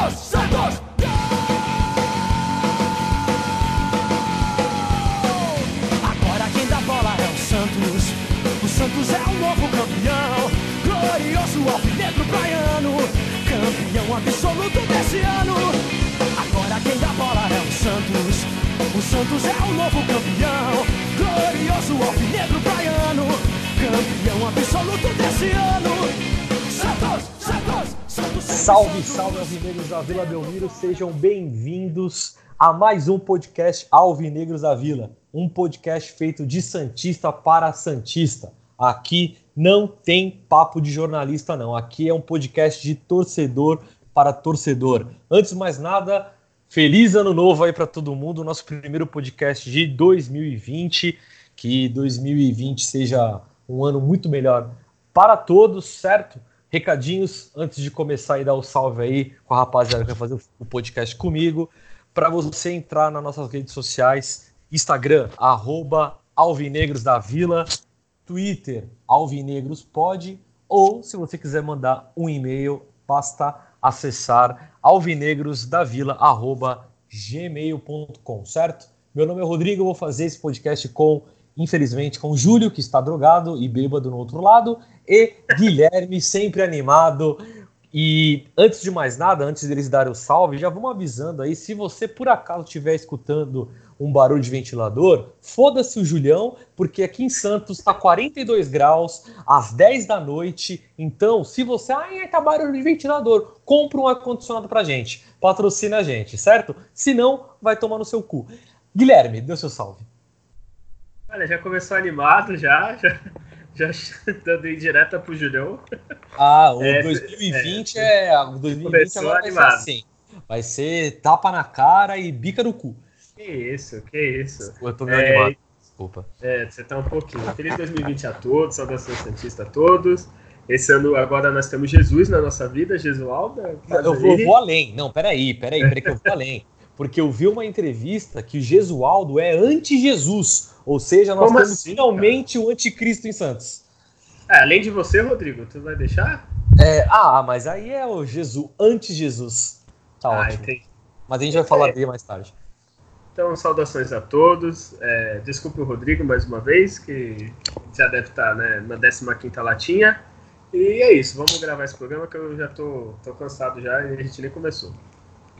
Santos, Santos! Agora quem dá bola é o Santos. O Santos é o novo campeão. Glorioso alvinegro praiano. Campeão absoluto desse ano. Agora quem dá bola é o Santos. O Santos é o novo campeão. Glorioso alvinegro praiano. Campeão absoluto desse ano. Santos. Salve, salve, alvinegros da Vila Belmiro, sejam bem-vindos a mais um podcast Alvinegros da Vila, um podcast feito de Santista para Santista. Aqui não tem papo de jornalista, não. Aqui é um podcast de torcedor para torcedor. Antes de mais nada, feliz ano novo aí para todo mundo, nosso primeiro podcast de 2020. Que 2020 seja um ano muito melhor para todos, certo? Recadinhos antes de começar e dar o salve aí com a rapaziada que vai fazer o podcast comigo. Para você entrar nas nossas redes sociais, Instagram, arroba Alvinegros da Vila, Twitter, Alvinegros Pode, ou se você quiser mandar um e-mail, basta acessar alvinegrosdavila.gmail.com, certo? Meu nome é Rodrigo, eu vou fazer esse podcast com, infelizmente, com o Júlio, que está drogado e bêbado no outro lado, e Guilherme, sempre animado. E antes de mais nada, antes deles darem o salve, já vamos avisando aí, se você por acaso estiver escutando um barulho de ventilador, foda-se o Julião, porque aqui em Santos está 42 graus, às 10 da noite. Então, se você. Ai, tá barulho de ventilador, compra um ar-condicionado pra gente. Patrocina a gente, certo? Se não, vai tomar no seu cu. Guilherme, dê o seu salve. Olha, já começou animado, já. Já, já dando indireta pro Julião. Ah, o é, 2020 é. é 2020 começou agora vai animado. ser assim. Vai ser tapa na cara e bica no cu. Que isso, que isso. Eu tô meio É, animado. Desculpa. É, você tá um pouquinho. Feliz 2020 a todos, saudação Santista a todos. Esse ano agora nós temos Jesus na nossa vida, Jesualda. Eu vou, vou além. Não, peraí, peraí, peraí que eu vou além. Porque eu vi uma entrevista que o Jesualdo é anti-Jesus. Ou seja, nós Como temos assim, finalmente o anticristo em Santos. É, além de você, Rodrigo, tu vai deixar? É, ah, mas aí é o Jesus, anti-Jesus. Tá ah, ótimo. entendi. Mas a gente vai falar dele mais tarde. Então, saudações a todos. É, desculpe o Rodrigo mais uma vez, que já deve estar né, na 15 latinha. E é isso, vamos gravar esse programa que eu já tô, tô cansado já e a gente nem começou.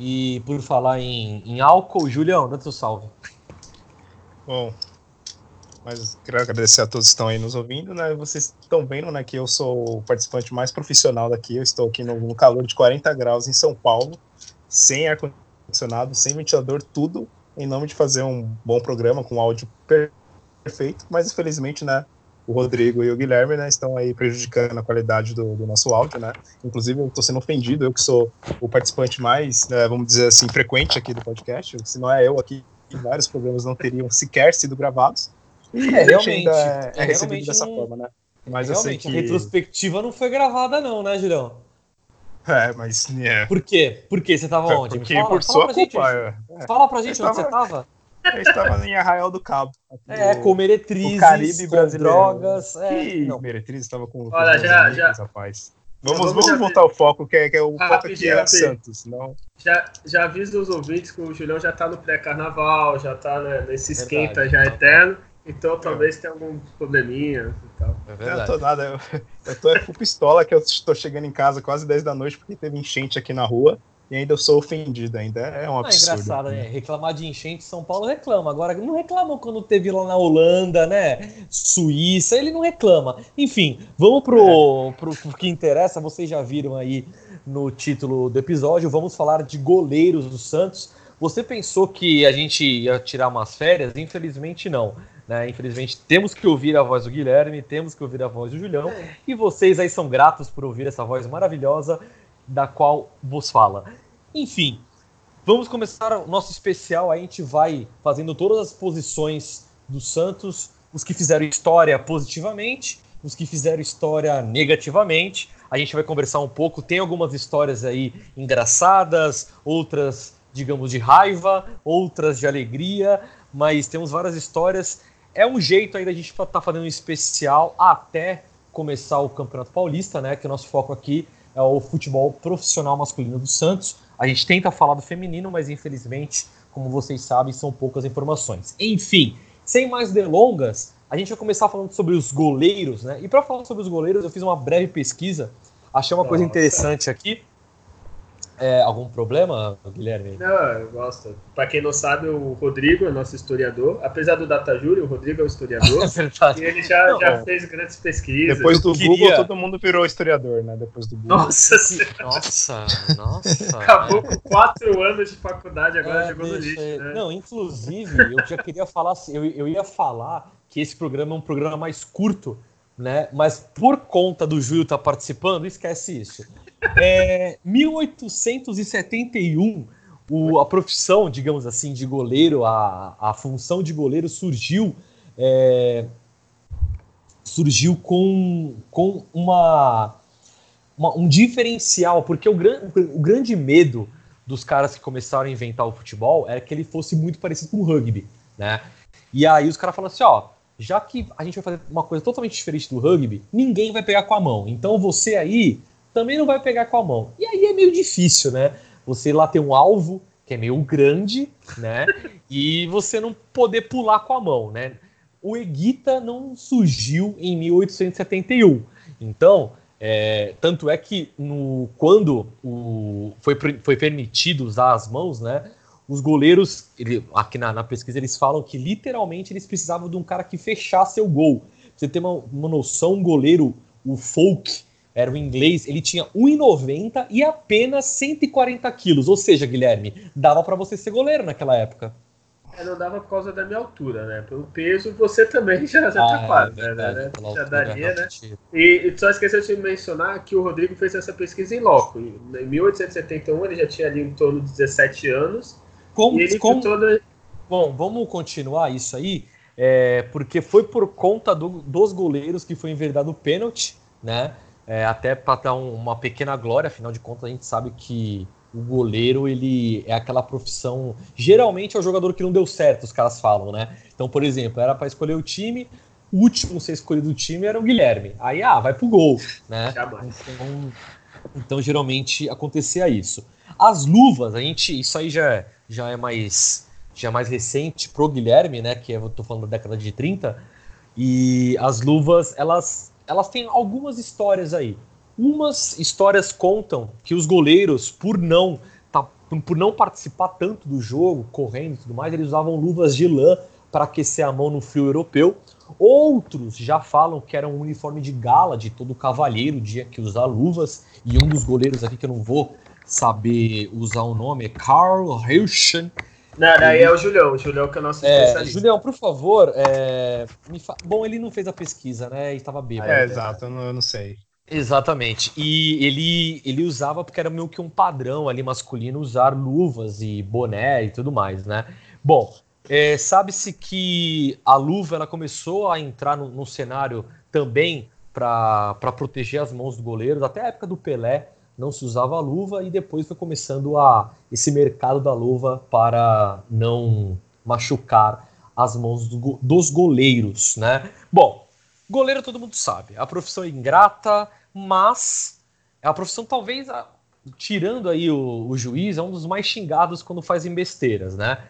E por falar em, em álcool, Julião, dá teu salve. Bom, mas quero agradecer a todos que estão aí nos ouvindo, né? Vocês estão vendo, né, que eu sou o participante mais profissional daqui. Eu estou aqui no, no calor de 40 graus em São Paulo, sem ar-condicionado, sem ventilador, tudo em nome de fazer um bom programa com áudio per- perfeito. Mas infelizmente, né, o Rodrigo e o Guilherme, né, estão aí prejudicando a qualidade do, do nosso áudio, né? Inclusive, eu estou sendo ofendido, eu que sou o participante mais, né, vamos dizer assim, frequente aqui do podcast. Se não é eu aqui, vários programas não teriam sequer sido gravados. E É, realmente, é, é é recebido realmente dessa um- forma, né? Mas eu sei Realmente, que. a retrospectiva não foi gravada, não, né, Julião? É, mas. É, Por quê? Por quê? Você tava onde? Me porque fala, por fala sua pra gente, culpa. é. É. Fala pra gente Eu onde você tava- tava. Eu estava em Arraial do Cabo. É, do- com meretrizes, Caribe com brasileiro. drogas. É, Que não. meretriz estava com. com Olha, já- amigos, já- Rapaz. Vamos, vamos voltar ao foco, que é, que é o Ah, foco aqui é. Santos. Não, Já, já aviso os ouvintes que o Julião já tá no pré-carnaval, já tá né, nesse Verdade. esquenta já eterno, então talvez tenha algum probleminha e tal. É eu não tô nada. Eu, eu tô é full pistola que eu estou chegando em casa quase 10 da noite porque teve enchente aqui na rua e ainda eu sou ofendido ainda. É um Ah, absurdo. engraçado, né? Reclamar de enchente, São Paulo reclama. Agora, não reclamam quando teve lá na Holanda, né? Suíça, ele não reclama. Enfim, vamos pro, pro, pro que interessa. Vocês já viram aí no título do episódio. Vamos falar de goleiros do Santos. Você pensou que a gente ia tirar umas férias? Infelizmente não. Né? Infelizmente temos que ouvir a voz do Guilherme, temos que ouvir a voz do Julião. E vocês aí são gratos por ouvir essa voz maravilhosa da qual vos fala. Enfim, vamos começar o nosso especial. A gente vai fazendo todas as posições do Santos, os que fizeram história positivamente, os que fizeram história negativamente. A gente vai conversar um pouco. Tem algumas histórias aí engraçadas, outras, digamos, de raiva, outras de alegria, mas temos várias histórias. É um jeito aí da gente estar tá fazendo um especial até começar o Campeonato Paulista, né? Que o nosso foco aqui é o futebol profissional masculino do Santos. A gente tenta falar do feminino, mas infelizmente, como vocês sabem, são poucas informações. Enfim, sem mais delongas, a gente vai começar falando sobre os goleiros, né? E para falar sobre os goleiros, eu fiz uma breve pesquisa, achei uma Nossa. coisa interessante aqui. É, algum problema, Guilherme? Não, eu gosto. Para quem não sabe, o Rodrigo é nosso historiador. Apesar do Data Júlio, o Rodrigo é o historiador. é verdade. E ele já, não, já fez grandes pesquisas. Depois do queria... Google, todo mundo virou historiador, né? Depois do Google. Nossa Nossa, nossa. Acabou com quatro anos de faculdade, agora é, chegou no lixo. Né? Não, inclusive, eu já queria falar assim, eu, eu ia falar que esse programa é um programa mais curto, né? Mas por conta do Júlio estar tá participando, esquece isso. É, 1871, o, a profissão, digamos assim, de goleiro, a, a função de goleiro surgiu é, surgiu com, com uma, uma, um diferencial, porque o, gran, o grande medo dos caras que começaram a inventar o futebol era que ele fosse muito parecido com o rugby, né? E aí os caras falaram assim, ó, já que a gente vai fazer uma coisa totalmente diferente do rugby, ninguém vai pegar com a mão. Então você aí também não vai pegar com a mão. E aí é meio difícil, né? Você lá tem um alvo que é meio grande, né? e você não poder pular com a mão, né? O Eguita não surgiu em 1871. Então, é, tanto é que no, quando o, foi, foi permitido usar as mãos, né? Os goleiros, ele, aqui na, na, pesquisa, eles falam que literalmente eles precisavam de um cara que fechasse o gol. Pra você ter uma, uma noção, um goleiro, o Folk, era o inglês, ele tinha 1,90 e apenas 140 quilos. Ou seja, Guilherme, dava para você ser goleiro naquela época. É, não dava por causa da minha altura, né? Pelo peso, você também já, já tá ah, tá quase, é verdade, né? Já altura, daria, né? E, e só esqueceu de mencionar que o Rodrigo fez essa pesquisa em loco. Em 1871, ele já tinha ali em torno de 17 anos. Como, e ele como... Toda... Bom, vamos continuar isso aí, é, porque foi por conta do, dos goleiros que foi enverdado o pênalti, né? É, até para dar um, uma pequena glória, afinal de contas a gente sabe que o goleiro ele é aquela profissão. Geralmente é o jogador que não deu certo, os caras falam, né? Então, por exemplo, era para escolher o time, o último a ser escolhido do time era o Guilherme. Aí, ah, vai pro gol, né? Então, então, geralmente acontecia isso. As luvas, a gente, isso aí já, é, já é mais já é mais recente pro Guilherme, né? Que eu tô falando da década de 30. E as luvas, elas elas têm algumas histórias aí. Umas histórias contam que os goleiros, por não tá, por não participar tanto do jogo, correndo e tudo mais, eles usavam luvas de lã para aquecer a mão no frio europeu. Outros já falam que era um uniforme de gala de todo cavalheiro tinha que usar luvas. E um dos goleiros aqui que eu não vou saber usar o nome é Carl Hirschen não, daí é o Julião, o Julião que é o nosso é, especialista. Julião, por favor, é, fa... bom, ele não fez a pesquisa, né? E estava bêbado. É, exato, eu não, eu não sei. Exatamente. E ele, ele usava porque era meio que um padrão ali masculino usar luvas e boné e tudo mais, né? Bom, é, sabe-se que a luva ela começou a entrar no, no cenário também para proteger as mãos do goleiro, até a época do Pelé não se usava luva e depois foi começando a esse mercado da luva para não machucar as mãos do, dos goleiros, né? Bom, goleiro todo mundo sabe, a profissão é ingrata, mas é a profissão talvez tirando aí o, o juiz é um dos mais xingados quando fazem besteiras, né?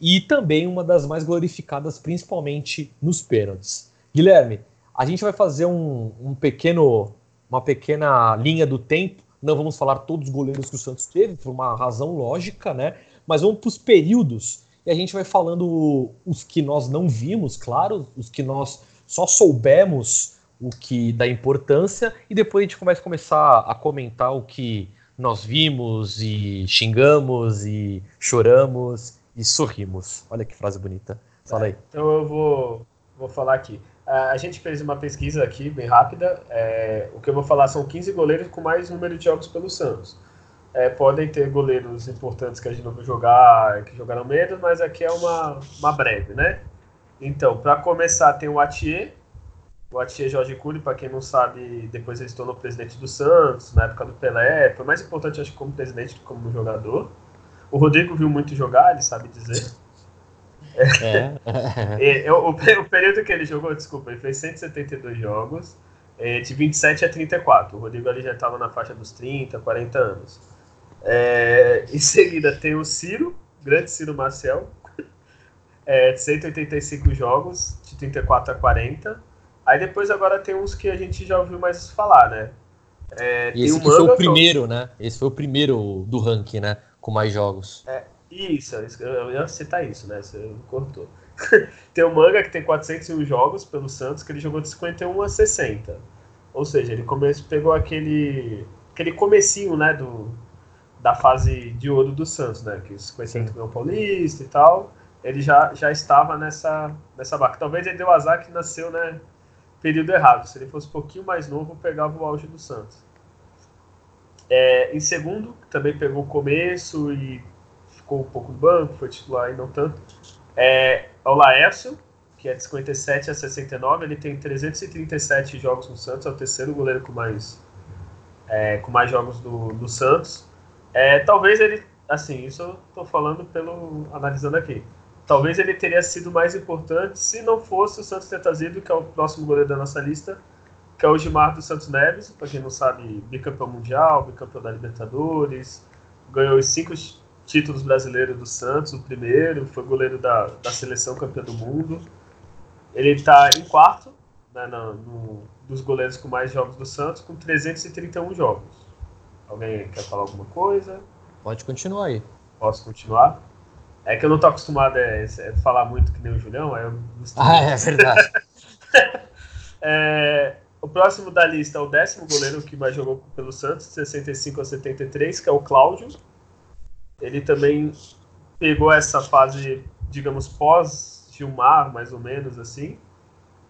E também uma das mais glorificadas, principalmente nos pênaltis. Guilherme, a gente vai fazer um, um pequeno, uma pequena linha do tempo não vamos falar todos os goleiros que o Santos teve, por uma razão lógica, né? Mas vamos para os períodos e a gente vai falando os que nós não vimos, claro, os que nós só soubemos o que da importância e depois a gente começa a começar a comentar o que nós vimos e xingamos e choramos e sorrimos. Olha que frase bonita. Fala aí. então eu vou, vou falar aqui. A gente fez uma pesquisa aqui, bem rápida. É, o que eu vou falar são 15 goleiros com mais número de jogos pelo Santos. É, podem ter goleiros importantes que a gente não vai jogar, que jogaram menos, mas aqui é uma, uma breve, né? Então, para começar, tem o Atier. O Atier Jorge Cury, para quem não sabe, depois ele se tornou presidente do Santos, na época do Pelé. Foi mais importante, acho, como presidente do que como jogador. O Rodrigo viu muito jogar, ele sabe dizer. É. é. o, o, período que ele jogou, desculpa, ele fez 172 jogos, é, de 27 a 34. O Rodrigo ali já estava na faixa dos 30, 40 anos. É, em seguida tem o Ciro, grande Ciro Marcel, é, 185 jogos, de 34 a 40. Aí depois agora tem uns que a gente já ouviu mais falar, né? É, e esse foi o primeiro, né? Esse foi o primeiro do ranking, né? Com mais jogos. É, isso, eu ia citar isso, né? Você cortou. tem o Manga que tem 401 jogos pelo Santos, que ele jogou de 51 a 60. Ou seja, ele come... pegou aquele aquele comecinho, né, do, da fase de ouro do Santos, né, que os 50 campeão paulista e tal, ele já, já estava nessa, nessa barca. Talvez ele deu azar que nasceu, né, período errado. Se ele fosse um pouquinho mais novo, pegava o auge do Santos. É, em segundo, também pegou o começo e ficou um pouco no banco, foi titular e não tanto. É, o Laércio, que é de 57 a 69, ele tem 337 jogos no Santos, é o terceiro goleiro com mais, é, com mais jogos do, do Santos. É, talvez ele, assim, isso eu estou falando pelo analisando aqui. Talvez ele teria sido mais importante se não fosse o Santos ter que é o próximo goleiro da nossa lista, que é o Gilmar dos Santos Neves, para quem não sabe, bicampeão mundial, bicampeão da Libertadores, ganhou os cinco títulos brasileiros do Santos, o primeiro, foi goleiro da, da seleção campeã do mundo. Ele está em quarto né, no, no, dos goleiros com mais jogos do Santos, com 331 jogos. Alguém quer falar alguma coisa? Pode continuar aí. Posso continuar? É que eu não tô acostumado a, a falar muito que nem o Julião, aí eu Ah, é verdade. é, o próximo da lista é o décimo goleiro que mais jogou pelo Santos, 65 a 73, que é o Cláudio. Ele também pegou essa fase, digamos, pós-Gilmar, mais ou menos assim.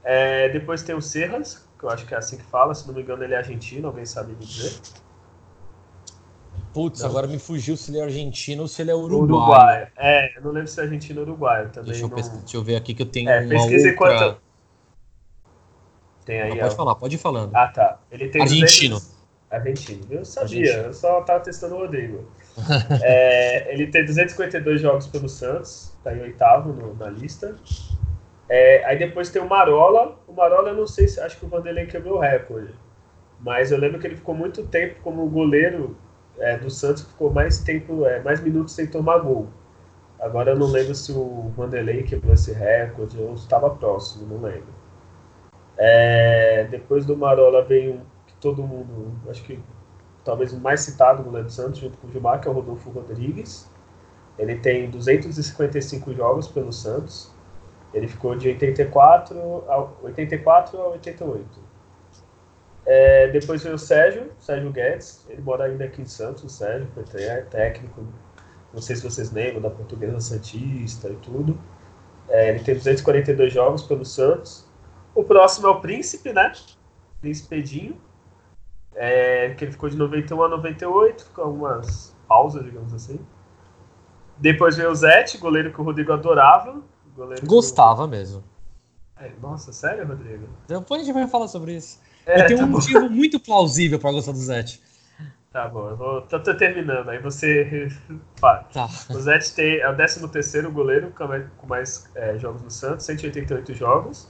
É, depois tem o Serras, que eu acho que é assim que fala, se não me engano ele é argentino, alguém sabe me dizer? Putz, não. agora me fugiu se ele é argentino ou se ele é uruguaio. Uruguai. É, eu não lembro se é argentino ou uruguaio também. Deixa eu, não... deixa eu ver aqui que eu tenho é, uma outra... Enquanto... Tem aí. Não, pode falar, pode ir falando. Ah, tá. Ele tem argentino. 200... Argentino. Eu sabia, argentino. eu só tava testando o Rodrigo. é, ele tem 252 jogos pelo Santos, tá em oitavo no, na lista. É, aí depois tem o Marola. O Marola, eu não sei se. Acho que o Vanderlei quebrou o recorde. Mas eu lembro que ele ficou muito tempo como goleiro é, do Santos, ficou mais tempo, é, mais minutos sem tomar gol. Agora eu não lembro se o Vanderlei quebrou esse recorde ou estava próximo, não lembro. É, depois do Marola vem um que todo mundo, acho que talvez o mais citado goleiro do Santos, junto com o Gilmar, que é o Rodolfo Rodrigues. Ele tem 255 jogos pelo Santos. Ele ficou de 84 a 84 a 88. É, depois veio o Sérgio, Sérgio Guedes. Ele mora ainda aqui em Santos, o Sérgio, foi técnico. Não sei se vocês lembram da Portuguesa Santista e tudo. É, ele tem 242 jogos pelo Santos. O próximo é o Príncipe, né? Príncipe Edinho. É, que ele ficou de 91 a 98, com algumas pausas, digamos assim. Depois veio o Zete, goleiro que o Rodrigo adorava. Gostava mesmo. É, nossa, sério, Rodrigo? Depois a gente vai falar sobre isso. É, eu tenho tá um bom. motivo muito plausível para gostar do Zete. Tá bom, eu vou, tô, tô terminando, aí você. Tá. O Zete tem, é o 13 terceiro goleiro com mais é, jogos no Santos, 188 jogos.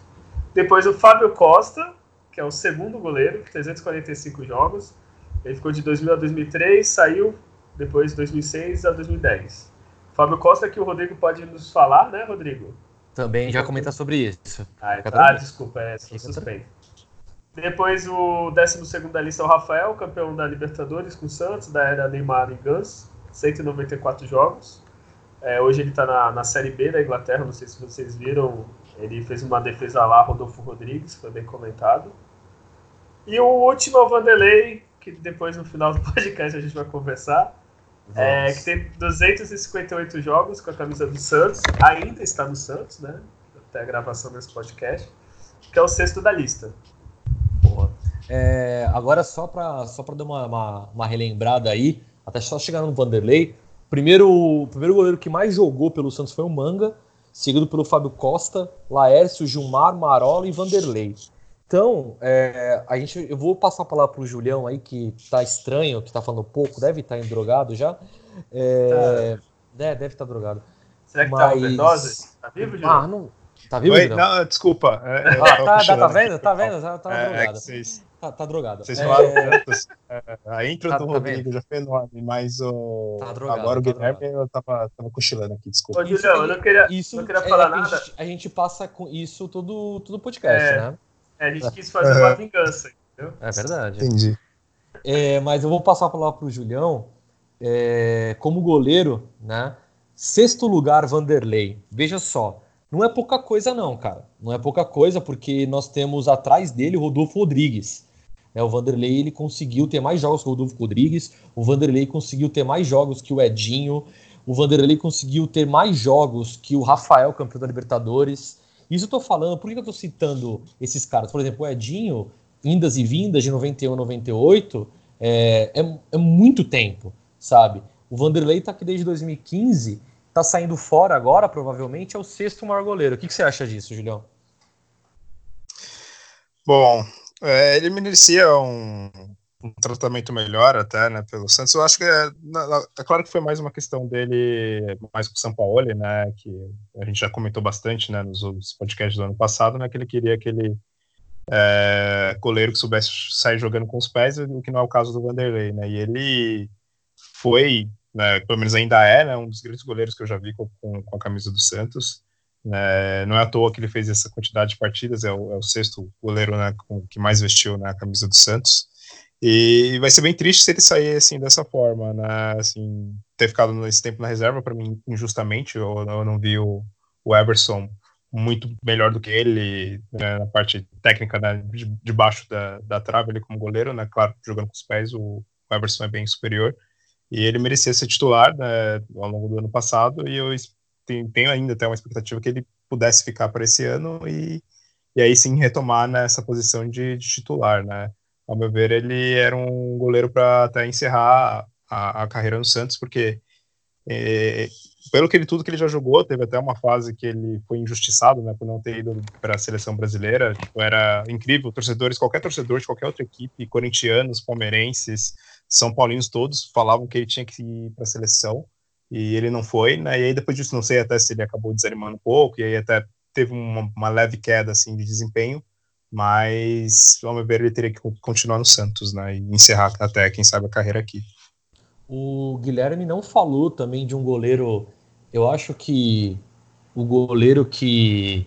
Depois o Fábio Costa, que é o segundo goleiro, 345 jogos. Ele ficou de 2000 a 2003, saiu depois de 2006 a 2010. Fábio Costa, que o Rodrigo pode nos falar, né, Rodrigo? Também já comentar sobre isso. Ah, ah desculpa, é, suspeito. Depois o 12 da lista é o Rafael, campeão da Libertadores com o Santos, da era Neymar e Gans, 194 jogos. É, hoje ele está na, na Série B da Inglaterra, não sei se vocês viram, ele fez uma defesa lá, Rodolfo Rodrigues, foi bem comentado. E o último é o Vanderlei, que depois no final do podcast a gente vai conversar. É, que tem 258 jogos com a camisa do Santos, ainda está no Santos, né? Até a gravação desse podcast, que é o sexto da lista. Boa. É, agora, só para só dar uma, uma, uma, relembrada aí, até só chegar no Vanderlei, primeiro, o primeiro goleiro que mais jogou pelo Santos foi o Manga, seguido pelo Fábio Costa, Laércio, Gilmar, Marola e Vanderlei. Então, é, a gente, eu vou passar a palavra para o Julião aí, que tá estranho, que tá falando pouco, deve estar tá drogado já. É, tá. é, deve estar tá drogado. Será que Mas... tá overdose? Tá vivo, Julião? Ah, não, Tá vivo, Oi, Julião? não, desculpa. é, Ah, tá, tá, tá vendo? Tá vendo? Tá, tá. É, é drogado. que vocês, Tá, tá drogado. vocês É, falaram tantos. é, a intro Tá- do tá Rodrigo vendo? já foi enorme, mas o, Tá drogado, agora o tá Guilherme drogado. eu tava, tava cochilando aqui, desculpa. Ô, Julião, eu não queria, Isso não queria é, falar a nada. gente- A gente passa com isso todo, todo podcast, É. né? É, a gente quis fazer uma vingança, entendeu? É verdade. Entendi. É, mas eu vou passar a palavra para o Julião. É, como goleiro, né? Sexto lugar, Vanderlei. Veja só, não é pouca coisa, não, cara. Não é pouca coisa, porque nós temos atrás dele o Rodolfo Rodrigues. né? o Vanderlei ele conseguiu ter mais jogos que o Rodolfo Rodrigues. O Vanderlei conseguiu ter mais jogos que o Edinho. O Vanderlei conseguiu ter mais jogos que o Rafael, campeão da Libertadores. Isso eu tô falando, por que eu tô citando esses caras? Por exemplo, o Edinho, indas e vindas de 91 a 98, é, é, é muito tempo, sabe? O Vanderlei tá aqui desde 2015, tá saindo fora agora, provavelmente, é o sexto maior goleiro. O que, que você acha disso, Julião? Bom, é, ele merecia um, um tratamento melhor até, né, pelo Santos. Eu acho que é, é claro que foi mais uma questão dele, mais com o Sampaoli, né, que a gente já comentou bastante, né, nos podcasts do ano passado, né, que ele queria aquele é, goleiro que soubesse sair jogando com os pés, o que não é o caso do Vanderlei, né, e ele foi, né, pelo menos ainda é, né, um dos grandes goleiros que eu já vi com, com, a camisa do Santos. né, não é à toa que ele fez essa quantidade de partidas, é o, é o sexto goleiro né, com, que mais vestiu na camisa do Santos. E vai ser bem triste se ele sair assim dessa forma, né? Assim, ter ficado nesse tempo na reserva para mim injustamente. Eu, eu não vi o, o Eberson muito melhor do que ele né, na parte técnica né, de, da, da trave ele como goleiro, né? Claro, jogando com os pés o, o Eberson é bem superior e ele merecia ser titular né, ao longo do ano passado e eu tenho ainda até uma expectativa que ele pudesse ficar para esse ano e, e aí sim retomar nessa posição de, de titular, né? Ao meu ver, ele era um goleiro para até encerrar a, a carreira no Santos, porque é, pelo que ele tudo que ele já jogou, teve até uma fase que ele foi injustiçado, né, por não ter ido para a seleção brasileira. Tipo, era incrível, torcedores, qualquer torcedor de qualquer outra equipe, corintianos, palmeirenses, são paulinos todos falavam que ele tinha que ir para a seleção e ele não foi, né? E aí depois disso não sei até se ele acabou desanimando um pouco e aí até teve uma, uma leve queda assim de desempenho, mas ao meu ver ele teria que continuar no Santos, né? E encerrar até quem sabe a carreira aqui. O Guilherme não falou também de um goleiro. Eu acho que o goleiro que.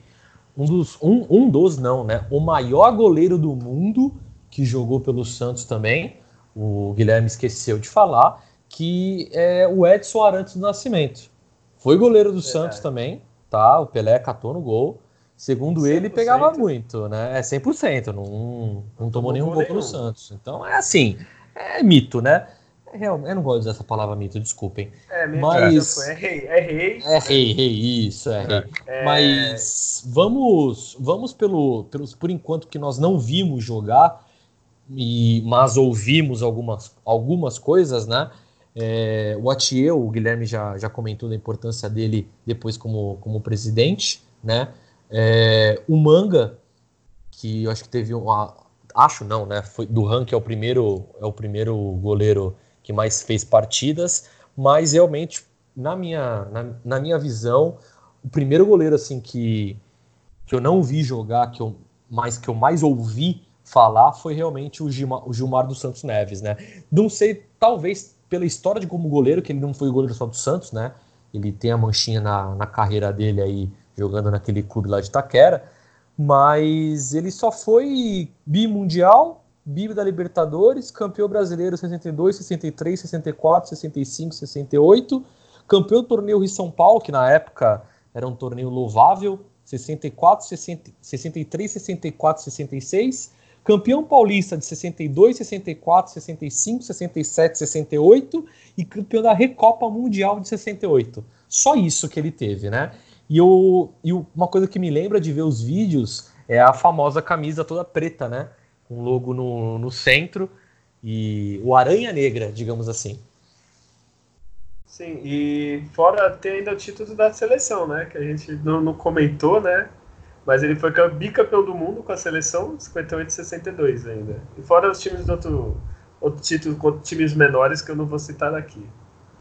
Um dos, um, um dos, não, né? O maior goleiro do mundo que jogou pelo Santos também. O Guilherme esqueceu de falar. Que é o Edson Arantes do Nascimento. Foi goleiro do. Santos também, tá? O Pelé catou no gol. Segundo ele, 100%. pegava muito, né? É 100%, não, não tomou nenhum gol pelo. Santos. Então é assim, é mito, né? É eu não gosto de usar essa palavra mito, desculpem. É, Mas- foi. É rei, é rei. É rei, rei, isso, é rei. É, Mas vamos, vamos pelo, pelos, por enquanto que nós não vimos jogar, e, mas ouvimos algumas, algumas coisas, né? É, o Atieu, o Guilherme já, já comentou da importância dele depois como, como presidente, né? É, o Manga, que eu acho que teve uma. Acho não, né? Foi, do ranking é o primeiro é o primeiro goleiro que mais fez partidas, mas realmente, na minha, na, na minha visão, o primeiro goleiro assim que, que eu não vi jogar, que eu, mas que eu mais ouvi falar foi realmente o Gilmar, o Gilmar dos Santos Neves, né? Não sei, talvez pela história de como goleiro, que ele não foi goleiro só do Santos, né? Ele tem a manchinha na, na carreira dele aí, jogando naquele clube lá de Itaquera, mas ele só foi bimundial, bi da Libertadores, campeão brasileiro 62, 63, 64, 65, 68, campeão do torneio Rio São Paulo, que na época era um torneio louvável, 64, 60, 63, 64, 66, campeão paulista de 62, 64, 65, 67, 68 e campeão da Recopa Mundial de 68. Só isso que ele teve, né? E, eu, e uma coisa que me lembra de ver os vídeos é a famosa camisa toda preta, né? Com logo no, no centro e o Aranha Negra, digamos assim. Sim, e fora tem ainda o título da seleção, né? Que a gente não, não comentou, né? Mas ele foi cam- bicampeão do mundo com a seleção, 58 e 62 ainda. E fora os times do outro, outro título contra times menores que eu não vou citar aqui.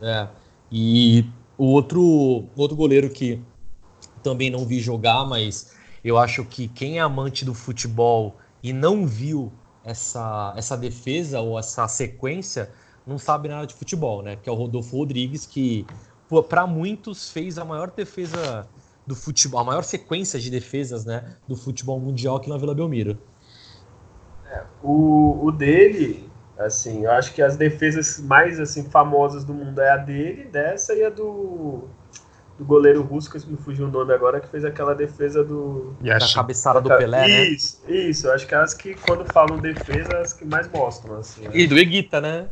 É. E o outro, outro goleiro que também não vi jogar, mas eu acho que quem é amante do futebol e não viu essa, essa defesa ou essa sequência não sabe nada de futebol, né? Que é o Rodolfo Rodrigues, que para muitos fez a maior defesa do futebol, a maior sequência de defesas, né, do futebol mundial aqui na Vila Belmiro. É, o, o dele, assim, eu acho que as defesas mais assim famosas do mundo é a dele, dessa e a do do goleiro russo, que me fugiu o nome agora, que fez aquela defesa do. Da cabeçada do Pelé, né? Isso, isso. Acho que é as que, quando falam defesa, as que mais mostram, assim. Né? E do Eguita, né?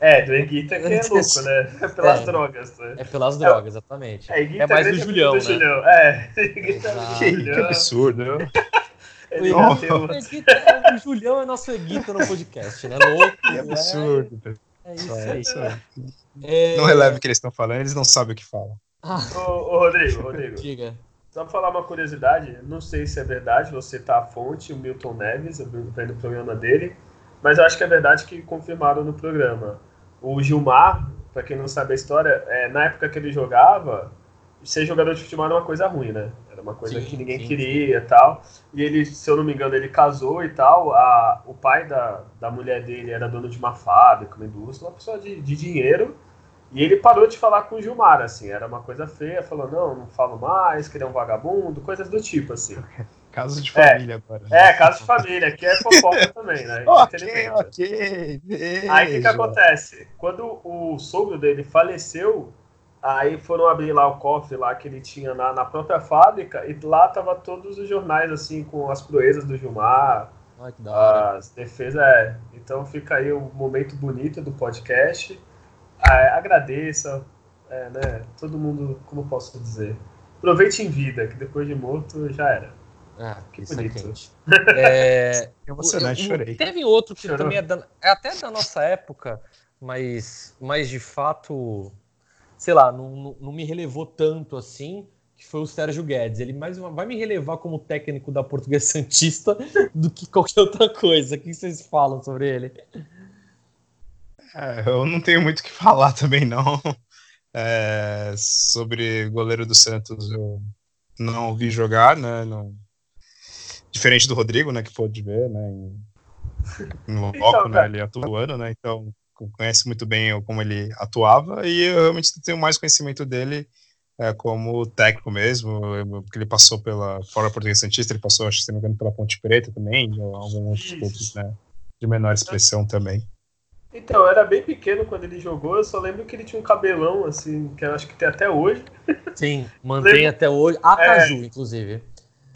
É, do Eguita que é louco, né? É pelas É. drogas, né? É pelas drogas, exatamente. É, Eguita É mais do grande Julião, né? Julião. É, Eguita é do Julião. que absurdo. né? Ele um- O Eguita- o Julião é nosso Eguita no podcast, né? Louco. Que absurdo. É, é isso aí. isso aí. É... Não releve o que eles estão falando, eles não sabem o que falam. Ah, Ô, ô, Rodrigo, Rodrigo, diga. só pra falar uma curiosidade, não sei se é verdade, você tá a fonte, o Milton Neves, eu vi no programa dele, mas eu acho que é verdade que confirmaram no programa. O Gilmar, pra quem não sabe a história, é, na época que ele jogava, ser jogador de futebol era uma coisa ruim, né? Era uma coisa Sim, que ninguém sim. queria e tal. E ele, se eu não me engano, ele casou e tal. A, o pai da, da mulher dele era dono de uma fábrica, uma indústria, uma pessoa de, de dinheiro. E ele parou de falar com o Gilmar, assim, era uma coisa feia, falou, não, não falo mais, que ele é um vagabundo, coisas do tipo, assim. Caso de É. família agora. É, caso de família, aqui é fofoca também, né? Ok, ok. Aí o que, que veja. acontece? Quando o sogro dele faleceu, aí foram abrir lá o cofre lá que ele tinha na, na própria fábrica, e lá tava todos os jornais, assim, com as proezas do Gilmar, Ai, que da hora. as defesas, é. Então fica aí o momento bonito do podcast. É, agradeça, é, né? Todo mundo, como eu posso dizer? Aproveite em vida, que depois de morto já era. Ah, que isso é bonito. É, Emocionante, o- o- chorei. Teve outro que Chorou? também é, da- é até da nossa época, mas, mas de fato, sei lá, não, não, não me relevou tanto assim, que foi o Sérgio Guedes. Ele mais uma- vai me relevar como técnico da Portuguesa Santista do que qualquer outra coisa. O que vocês falam sobre ele? É, eu não tenho muito o que falar também, não. É, sobre goleiro do Santos, eu não vi jogar, né? não- Diferente do Rodrigo, né? Que pôde ver, né? Em, em loco, Então, né? cara. Ele atuando, né? Então conhece muito bem como ele atuava e eu realmente tenho mais conhecimento dele é, como técnico mesmo, porque ele passou pela fora português santista, ele passou, acho que se não me engano, pela Ponte Preta também, alguns clubes, né? De menor expressão também. Então, eu era bem pequeno quando ele jogou, eu só lembro que ele tinha um cabelão, assim, que eu acho que tem até hoje. Sim, mantém Lembra- até hoje. A Caju, inclusive.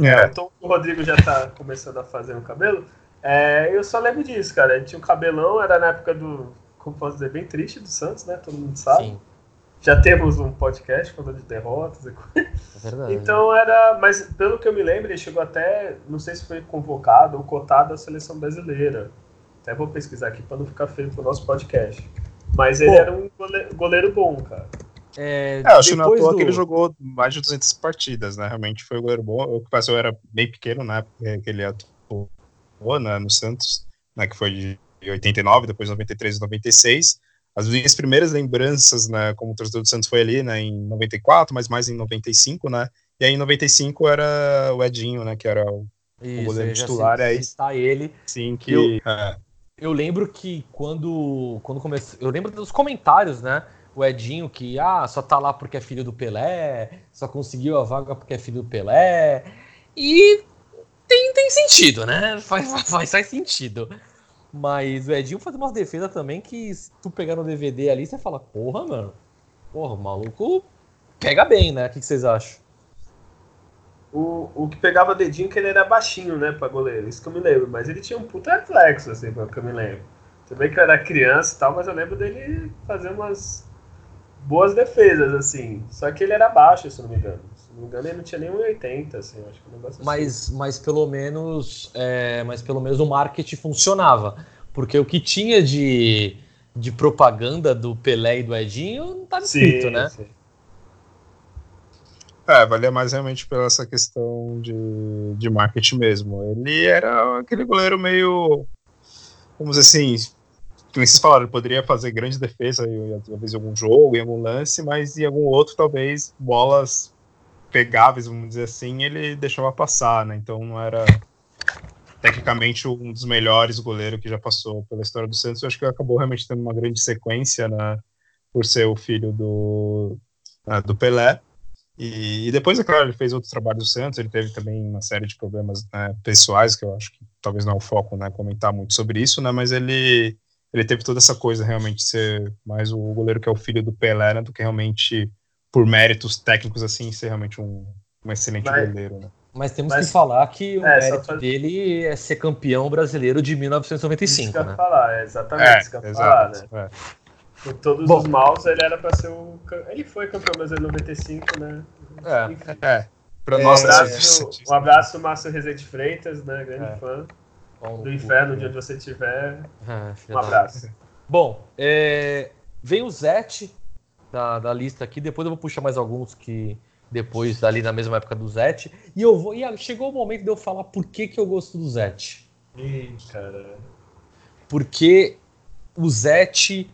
É, Então o Rodrigo já tá começando a fazer um cabelo. É, eu só lembro disso, cara. Ele tinha um cabelão, era na época do. Como posso dizer, bem triste do Santos, né? Todo mundo sabe. Sim, Já temos um podcast falando de derrotas e coisa. é verdade. Então era. Mas pelo que eu me lembro, ele chegou até. Não sei se foi convocado ou cotado à seleção brasileira. Até vou pesquisar aqui para não ficar feio pro nosso podcast. Mas ele Pô. era um goleiro, goleiro bom, cara. É, É, eu acho que não é à depois toa do- que ele jogou mais de 200 partidas, né? Realmente foi um goleiro bom. Eu confesso, eu era bem pequeno na época que ele atuou né, no Santos, né, que foi de 89, depois 93 e 96. As minhas primeiras lembranças, né, como torcedor do Santos foi ali, né, em 94, mas mais em 95, né? E aí em 95 era o Edinho, né, que era o Isso, goleiro eu já titular, é isso. citar ele. sim que Eu- é, Eu lembro que quando, quando começou. Eu lembro dos comentários, né? O Edinho que ah, só tá lá porque é filho do Pelé, só conseguiu a vaga porque é filho do Pelé. E tem, tem sentido, né? Faz, faz, faz sentido. Mas o Edinho faz umas defesas também que se tu pegar no DVD ali, você fala, porra, mano. Porra, o maluco pega bem, né? O que, que vocês acham? O, o que pegava dedinho que ele era baixinho, né, pra goleiro. Isso que eu me lembro. Mas ele tinha um puta reflexo, assim, pelo que eu me lembro. Também que eu era criança e tal, mas eu lembro dele fazer umas boas defesas, assim. Só que ele era baixo, se não me engano. Se não me engano, ele não tinha nem 1,80, assim. Acho que o negócio assim. Mas, mas pelo menos, é, mas pelo menos o marketing funcionava, porque o que tinha de, de propaganda do Pelé e do Edinho não estava escrito, né? sim. É, valia mais realmente pela essa questão de, de marketing mesmo. Ele era aquele goleiro meio, vamos dizer assim, como vocês falaram, ele poderia fazer grande defesa, talvez em algum jogo, em algum lance, mas em algum outro, talvez, bolas pegáveis, vamos dizer assim, ele deixava passar, né? Então não era tecnicamente um dos melhores goleiros que já passou pela história do Santos. Eu acho que acabou realmente tendo uma grande sequência, né? Por ser o filho do, uh, do Pelé. E, e, depois, é claro, ele fez outros trabalhos do Santos, ele teve também uma série de problemas né, pessoais, que eu acho que talvez não é o foco, né, comentar muito sobre isso, né, mas ele, ele teve toda essa coisa realmente de ser mais o goleiro que é o filho do Pelé, né, do que realmente por méritos técnicos, assim, ser realmente um, um excelente mas, goleiro, né. Mas temos mas, que falar que o é, mérito faz... dele é ser campeão brasileiro de 1995, isso né? falar, é exatamente é, isso que eu ia falar, né? É. Por todos Bom, os maus, ele era para ser o. Ele foi campeão brasileiro em 95, né? É, é. Pra nós, um abraço, um abraço Márcio Rezende Freitas, né? Grande é. fã. Bom, do inferno, de onde você estiver. Ah, um abraço. Bom, é, vem o Zete da, da lista aqui, depois eu vou puxar mais alguns que depois ali na mesma época do Zete. E eu vou. E chegou o momento de eu falar por que, que eu gosto do Zete. Ih, cara. Porque o Zete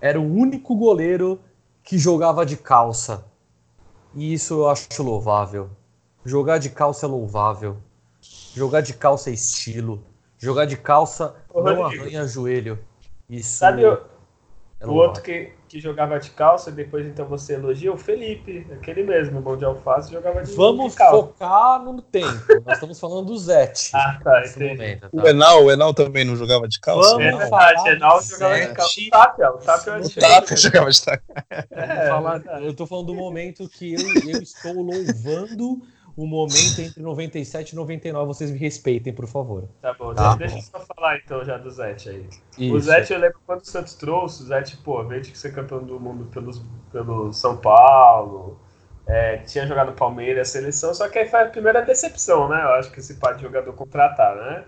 era o único goleiro que jogava de calça. E isso eu acho louvável. Jogar de calça é louvável. Jogar de calça é estilo. Jogar de calça Ô, não Rodrigo, arranha joelho. Isso sabe o, é outro que, que jogava de calça, depois então você elogia? O Felipe, aquele mesmo, mão de alface, jogava de, Vamos de calça. focar no tempo. Nós estamos falando do Zete. ah, tá, momento, tá. O Enal, o Enal também não jogava de calça? Vamos é verdade, o Enal jogava de calça. O Tapia, o Tapia, o Tapia jogava de calça. É, falar, eu tô falando do momento que eu, eu estou louvando o momento entre 97 e 99. Vocês me respeitem, por favor. Tá bom, tá deixa bom. eu só falar então já do Zete aí. Isso. O Zete, eu lembro quando o Santos trouxe, o Zete, pô, veio de ser campeão do mundo pelos, pelo São Paulo, é, tinha jogado Palmeiras, seleção, só que aí foi a primeira decepção, né? Eu acho que esse par de jogador contratar, né?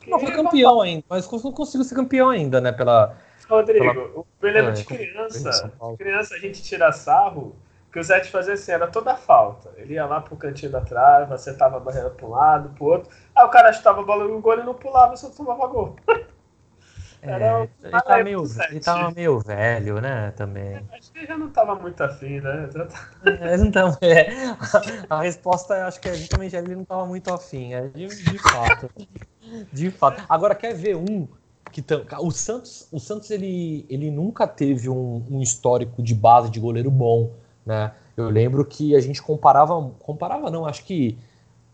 Que não, foi campeão ainda, mas não conseguiu ser campeão ainda, né? Pela. Rodrigo, pela... eu lembro é, de criança, de criança a gente tira sarro que o Zete fazia assim, era toda falta. Ele ia lá pro cantinho da trave, acertava a barreira pra um lado, pro outro. Aí o cara chutava a bola no gol e não pulava, só tomava gol. É, ele, tá meio, ele tava meio velho, né, também. É, acho que ele já não tava muito afim, né? É, ele não tava, é, a, a, resposta, acho que é justamente ele não tava muito afim, é de, de fato. De fato. Agora, quer ver um que o Santos, o Santos ele, ele nunca teve um, um histórico de base de goleiro bom. Né? Eu lembro que a gente comparava, comparava não, acho que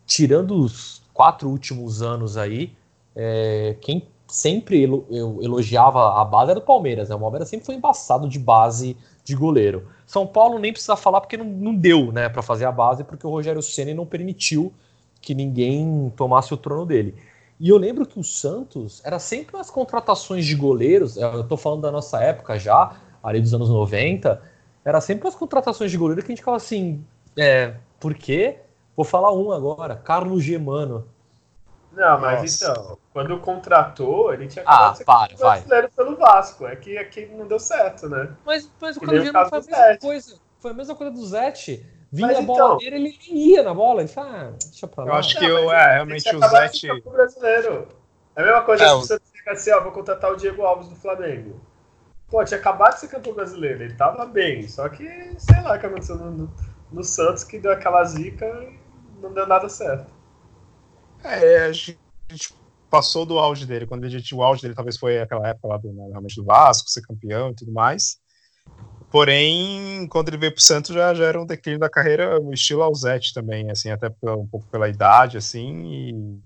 tirando os quatro últimos anos aí, é, quem sempre elo, eu elogiava a base era o Palmeiras, né? O Palmeiras sempre foi embaçado de base de goleiro. São Paulo nem precisa falar porque não, não deu, né, para fazer a base, porque o Rogério Ceni não permitiu que ninguém tomasse o trono dele. E eu lembro que o Santos era sempre as contratações de goleiros, eu tô falando da nossa época já, ali dos anos 90, era sempre as contratações de goleiro que a gente ficava assim, é, por quê? Vou falar um agora, Carlos Gemano. Não, mas Nossa. então, quando contratou, ele tinha ah, para, brasileiro pelo Vasco. É que aqui não deu certo, né? Mas, mas o Carlos Gemano foi a mesma coisa. Foi a mesma coisa do Zete. Vinha mas, a bola então, dele, ele ia na bola. Ele fala, ah, deixa pra lá. Eu acho que eu, é, realmente o Zete. brasileiro. É a mesma coisa é, que você fica assim, ó, vou contratar o Diego Alves do Flamengo. Pô, tinha acabado de ser campeão brasileiro, ele tava bem, só que sei lá o que aconteceu no, no, no Santos que deu aquela zica e não deu nada certo. É, a gente passou do auge dele, quando gente, o auge dele talvez foi aquela época lá do, né, realmente do Vasco, ser campeão e tudo mais. Porém, quando ele veio pro Santos já, já era um declínio da carreira, o estilo Alzete também, assim, até um pouco pela idade, assim,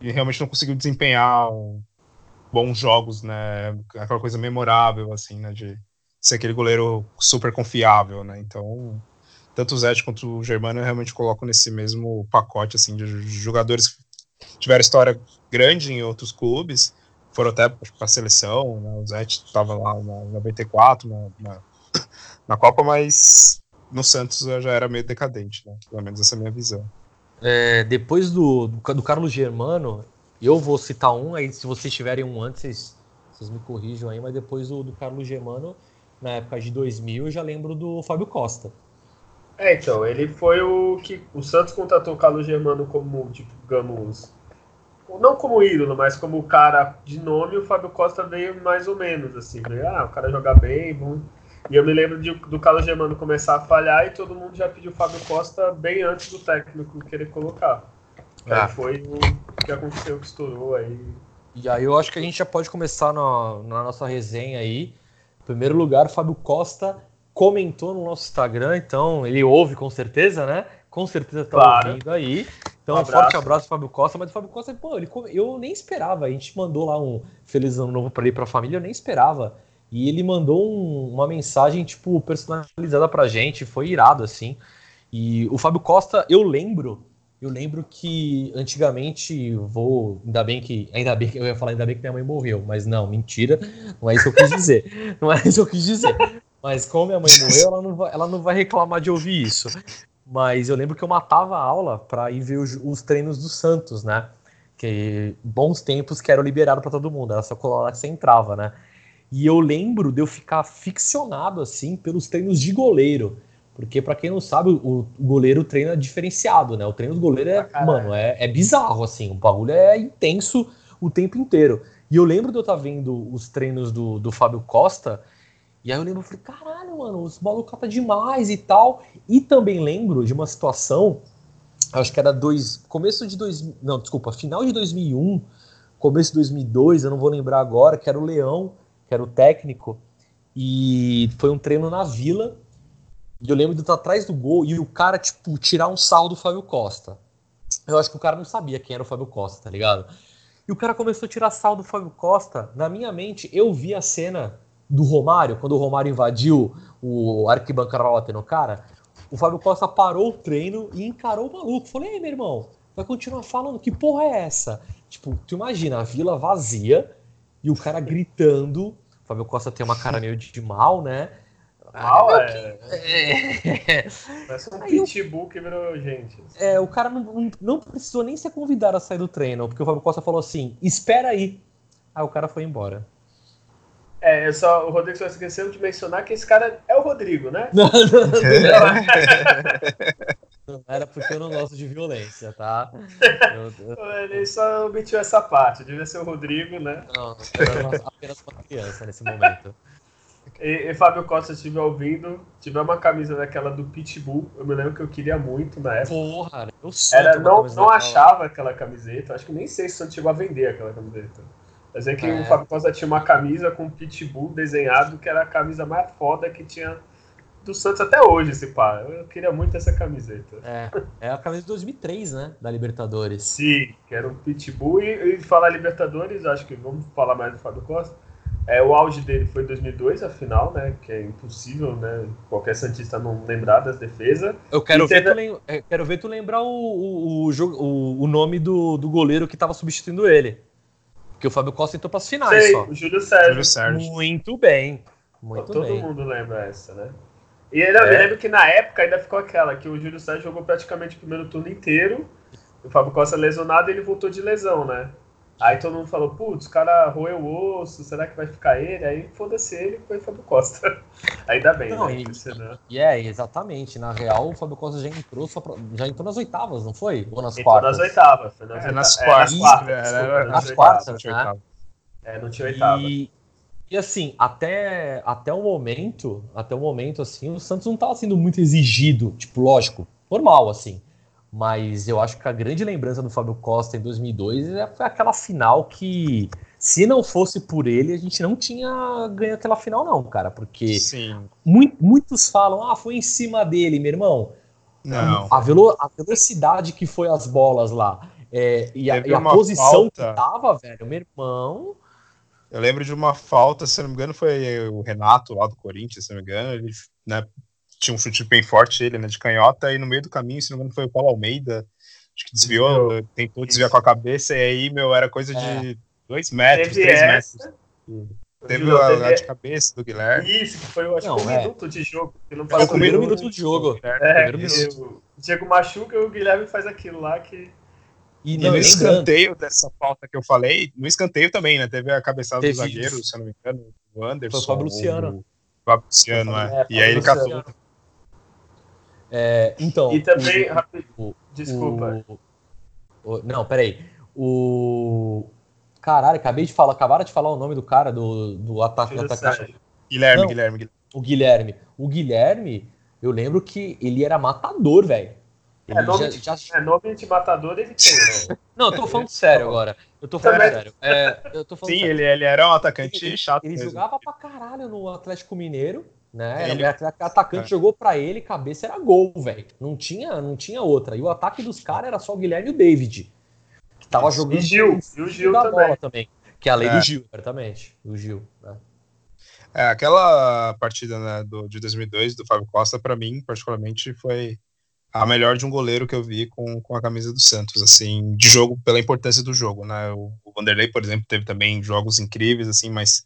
e, e realmente não conseguiu desempenhar um, bons jogos, né? Aquela coisa memorável, assim, né? De ser aquele goleiro super confiável, né? Então, tanto o Zete quanto o Germano eu realmente coloco nesse mesmo pacote, assim, de jogadores que tiveram história grande em outros clubes, foram até para a seleção, né? O Zete estava lá na 94, na, na, na Copa, mas no Santos já era meio decadente, né? Pelo menos essa é a minha visão. É, depois do, do, do Carlos Germano, eu vou citar um, aí se vocês tiverem um antes, vocês, vocês me corrijam aí, mas depois do, do Carlos Germano, na época de 2000, eu já lembro do Fábio Costa. É, então, ele foi o que o Santos contratou o Carlos Germano como, tipo, digamos, não como ídolo, mas como cara de nome, o Fábio Costa veio mais ou menos, assim, veio, ah, o cara joga bem, bom. E eu me lembro de, do Carlos Germano começar a falhar e todo mundo já pediu o Fábio Costa bem antes do técnico querer colocar. Ah. Aí foi o que aconteceu, que estourou aí. E aí eu acho que a gente já pode começar na, na nossa resenha aí. Em primeiro lugar, o Fábio Costa comentou no nosso Instagram, então ele ouve com certeza, né? Com certeza tá Claro. ouvindo aí. Então, Um um forte abraço. Fábio Costa. Mas o Fábio Costa, pô, ele, eu nem esperava. A gente mandou lá um Feliz Ano Novo pra ele e pra família, eu nem esperava. E ele mandou um- uma mensagem, tipo, personalizada pra gente, foi irado, assim. E o Fábio Costa, eu lembro, eu lembro que antigamente, vou, ainda bem que, ainda bem que, eu ia falar ainda bem que minha mãe morreu, mas não, mentira, não é isso que eu quis dizer, não é isso que eu quis dizer. Mas como minha mãe morreu, ela não vai, ela não vai reclamar de ouvir isso. Mas eu lembro que eu matava a aula para ir ver os, os treinos do Santos, né? Que bons tempos que eram liberados para todo mundo, era só colar lá que você entrava, né? E eu lembro de eu ficar ficcionado assim pelos treinos de goleiro. Porque, pra quem não sabe, o, o goleiro treina diferenciado, né? O treino do goleiro é, caralho. mano, é, é bizarro, assim. O bagulho é intenso o tempo inteiro. E eu lembro de eu estar vendo os treinos do, do Fábio Costa. E aí eu lembro, eu falei, caralho, mano, os malucos tá demais e tal. E também lembro de uma situação, acho que era dois, começo de dois, não, desculpa, final de 2001, começo de 2002, eu não vou lembrar agora, que era o Leão, que era o técnico, e foi um treino na Vila. E eu lembro de estar atrás do gol e o cara, tipo, tirar um sarro do Fábio Costa. Eu acho que o cara não sabia quem era o Fábio Costa, tá ligado? E o cara começou a tirar sarro do Fábio Costa. Na minha mente, eu vi a cena do Romário, quando o Romário invadiu o arquibancada no cara. O Fábio Costa parou o treino e encarou o maluco. Falei, ei, meu irmão, vai continuar falando? Que porra é essa? Tipo, tu imagina, a vila vazia e o cara gritando. O Fábio Costa tem uma cara meio de mal, né? Mal é. É, Parece um Aí eu- pitbull que virou gente. é, o cara não, não, não precisou nem ser convidado a sair do treino, porque o Fábio Costa falou assim: espera aí. Aí o cara foi embora. É, eu só, o Rodrigo só esqueceu de mencionar que esse cara é o Rodrigo, né? Não, não, não era porque eu não gosto de violência, tá? Eu, eu, Ele só omitiu essa parte, devia ser o Rodrigo, né? não, eu era apenas uma criança nesse momento. E, e Fábio Costa, se estiver ouvindo, tiver uma camisa daquela do Pitbull, eu me lembro que eu queria muito na época. Porra, eu sonho Era, não, não daquela. achava aquela camiseta, acho que nem sei se o Santos chegou a vender aquela camiseta. Mas é que É. o Fábio Costa tinha uma camisa com Pitbull desenhado, que era a camisa mais foda que tinha do Santos até hoje, esse pá. Eu queria muito essa camiseta. É, é a camisa de 2003, né? Da Libertadores. Sim, que era um Pitbull. E, e falar Libertadores, acho que vamos falar mais do Fábio Costa. É, o auge dele foi em 2002, a final, né? Que é impossível, né? Qualquer Santista não lembrar das defesas. Eu quero, E ver teve- tu, lem- é, quero ver tu lembrar o, o, o, o, nome do, do goleiro que tava substituindo ele. Porque o Fábio Costa entrou pras finais Sei, só. o Júlio Sérgio. Júlio Sérgio. Muito bem. Muito Todo bem. mundo lembra essa, né? E eu me É. lembro que na época ainda ficou aquela, que o Júlio Sérgio jogou praticamente o primeiro turno inteiro. O Fábio Costa lesionado e ele voltou de lesão, né? Aí todo mundo falou, putz, o cara roeu o osso, será que vai ficar ele? Aí foda-se ele, foi o Fábio Costa. Ainda bem, Não, né? e- senão- E é, exatamente. Na real, o Fábio Costa já entrou, só pra- já entrou nas oitavas, não foi? Ou nas Entrou quartas? nas oitavas. Foi nas, É, oita- nas é, quartas. nas quartas, desculpa, era- nas oitavas. quartas. Né? É, não tinha oitava. E, e assim, até, até o momento, até o momento, assim, o Santos não estava sendo muito exigido, tipo, lógico, normal, assim. Mas eu acho que a grande lembrança do Fábio Costa em 2002 é- foi aquela final que, se não fosse por ele, a gente não tinha ganho aquela final, não, cara. Porque mui- muitos falam, ah, foi em cima dele, meu irmão. Não. A, velo- a velocidade que foi as bolas lá. é, e, a, e a posição que falta. tava, velho, meu irmão. Eu lembro de uma falta, se não me engano, foi o Renato lá do Corinthians, se não me engano. Ele né, tinha um chute bem forte, ele, né, de canhota, e no meio do caminho, se não me engano, foi o Paulo Almeida. Acho que desviou, Desviou. tentou desviar com a cabeça, e aí, meu, era coisa de dois metros, Teve três essa. metros. O Teve a, teve- a de cabeça do Guilherme. Isso, que foi, eu acho que Não, um é. minuto de jogo. Que não É o passou primeiro nenhum. minuto de jogo. É, primeiro o Diego machuca e o Guilherme faz aquilo lá que. E, E não, no escanteio dessa falta que eu falei, no escanteio também, né? Teve a cabeçada Teve do zagueiro, isso. se eu não me engano, o Anderson. Foi o Fábio Luciano. O Fábio Luciano, É, é. E aí ele catou. É, então. E também, o- desculpa. o- não, peraí. O. Caralho, acabei de falar, acabaram de falar o nome do cara, do, do ata- Júlio atacante. Guilherme, Não. Guilherme, Guilherme. O Guilherme. O Guilherme, eu lembro que ele era matador, velho. É nome, já- de, já- é, nome de matador ele tem, né? Não, eu tô falando sério agora. Eu tô falando Também. sério. É, eu tô falando Sim, sério. ele, ele era um atacante Ele- chato Ele mesmo. jogava pra caralho no Atlético Mineiro, né? Ele- Era o atacante É. jogou pra ele, cabeça era gol, velho. Não tinha, não tinha outra. E o ataque dos caras era só o Guilherme e o David, que tava jogando E Gil, e o Gil da também. bola também. Que é a lei É. do Gil, certamente. O Gil. né? É, aquela partida né, do, de 2002 do Fábio Costa, pra mim, particularmente, foi a melhor de um goleiro que eu vi com, com a camisa do Santos, assim, de jogo, pela importância do jogo, né? O, o Vanderlei, por exemplo, teve também jogos incríveis, assim, mas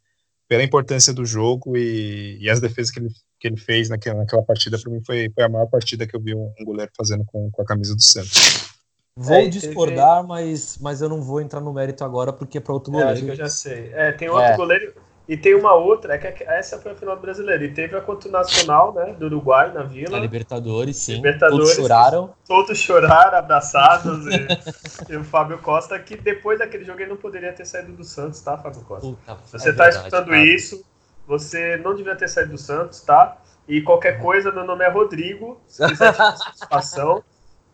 pela importância do jogo e, e as defesas que ele, que ele fez naquela, naquela partida, pra mim, foi, foi a maior partida que eu vi um, um goleiro fazendo com, com a camisa do Santos. Vou É, discordar, mas, mas eu não vou entrar no mérito agora porque é pra outro É, acho que eu goleiro. já sei. É, tem outro É. goleiro. E tem uma outra, é que essa foi a final do brasileiro. E teve a contra o Nacional, né? Do Uruguai, na Vila. Libertadores, sim. Libertadores. Todos choraram. Todos choraram, abraçados. e, e o Fábio Costa, que depois daquele jogo ele não poderia ter saído do Santos, tá, Fábio Costa? Puta, Se é você tá verdade, escutando cara. isso, você não devia ter saído do Santos, tá? E qualquer coisa, meu nome é Rodrigo. Se quiser satisfação,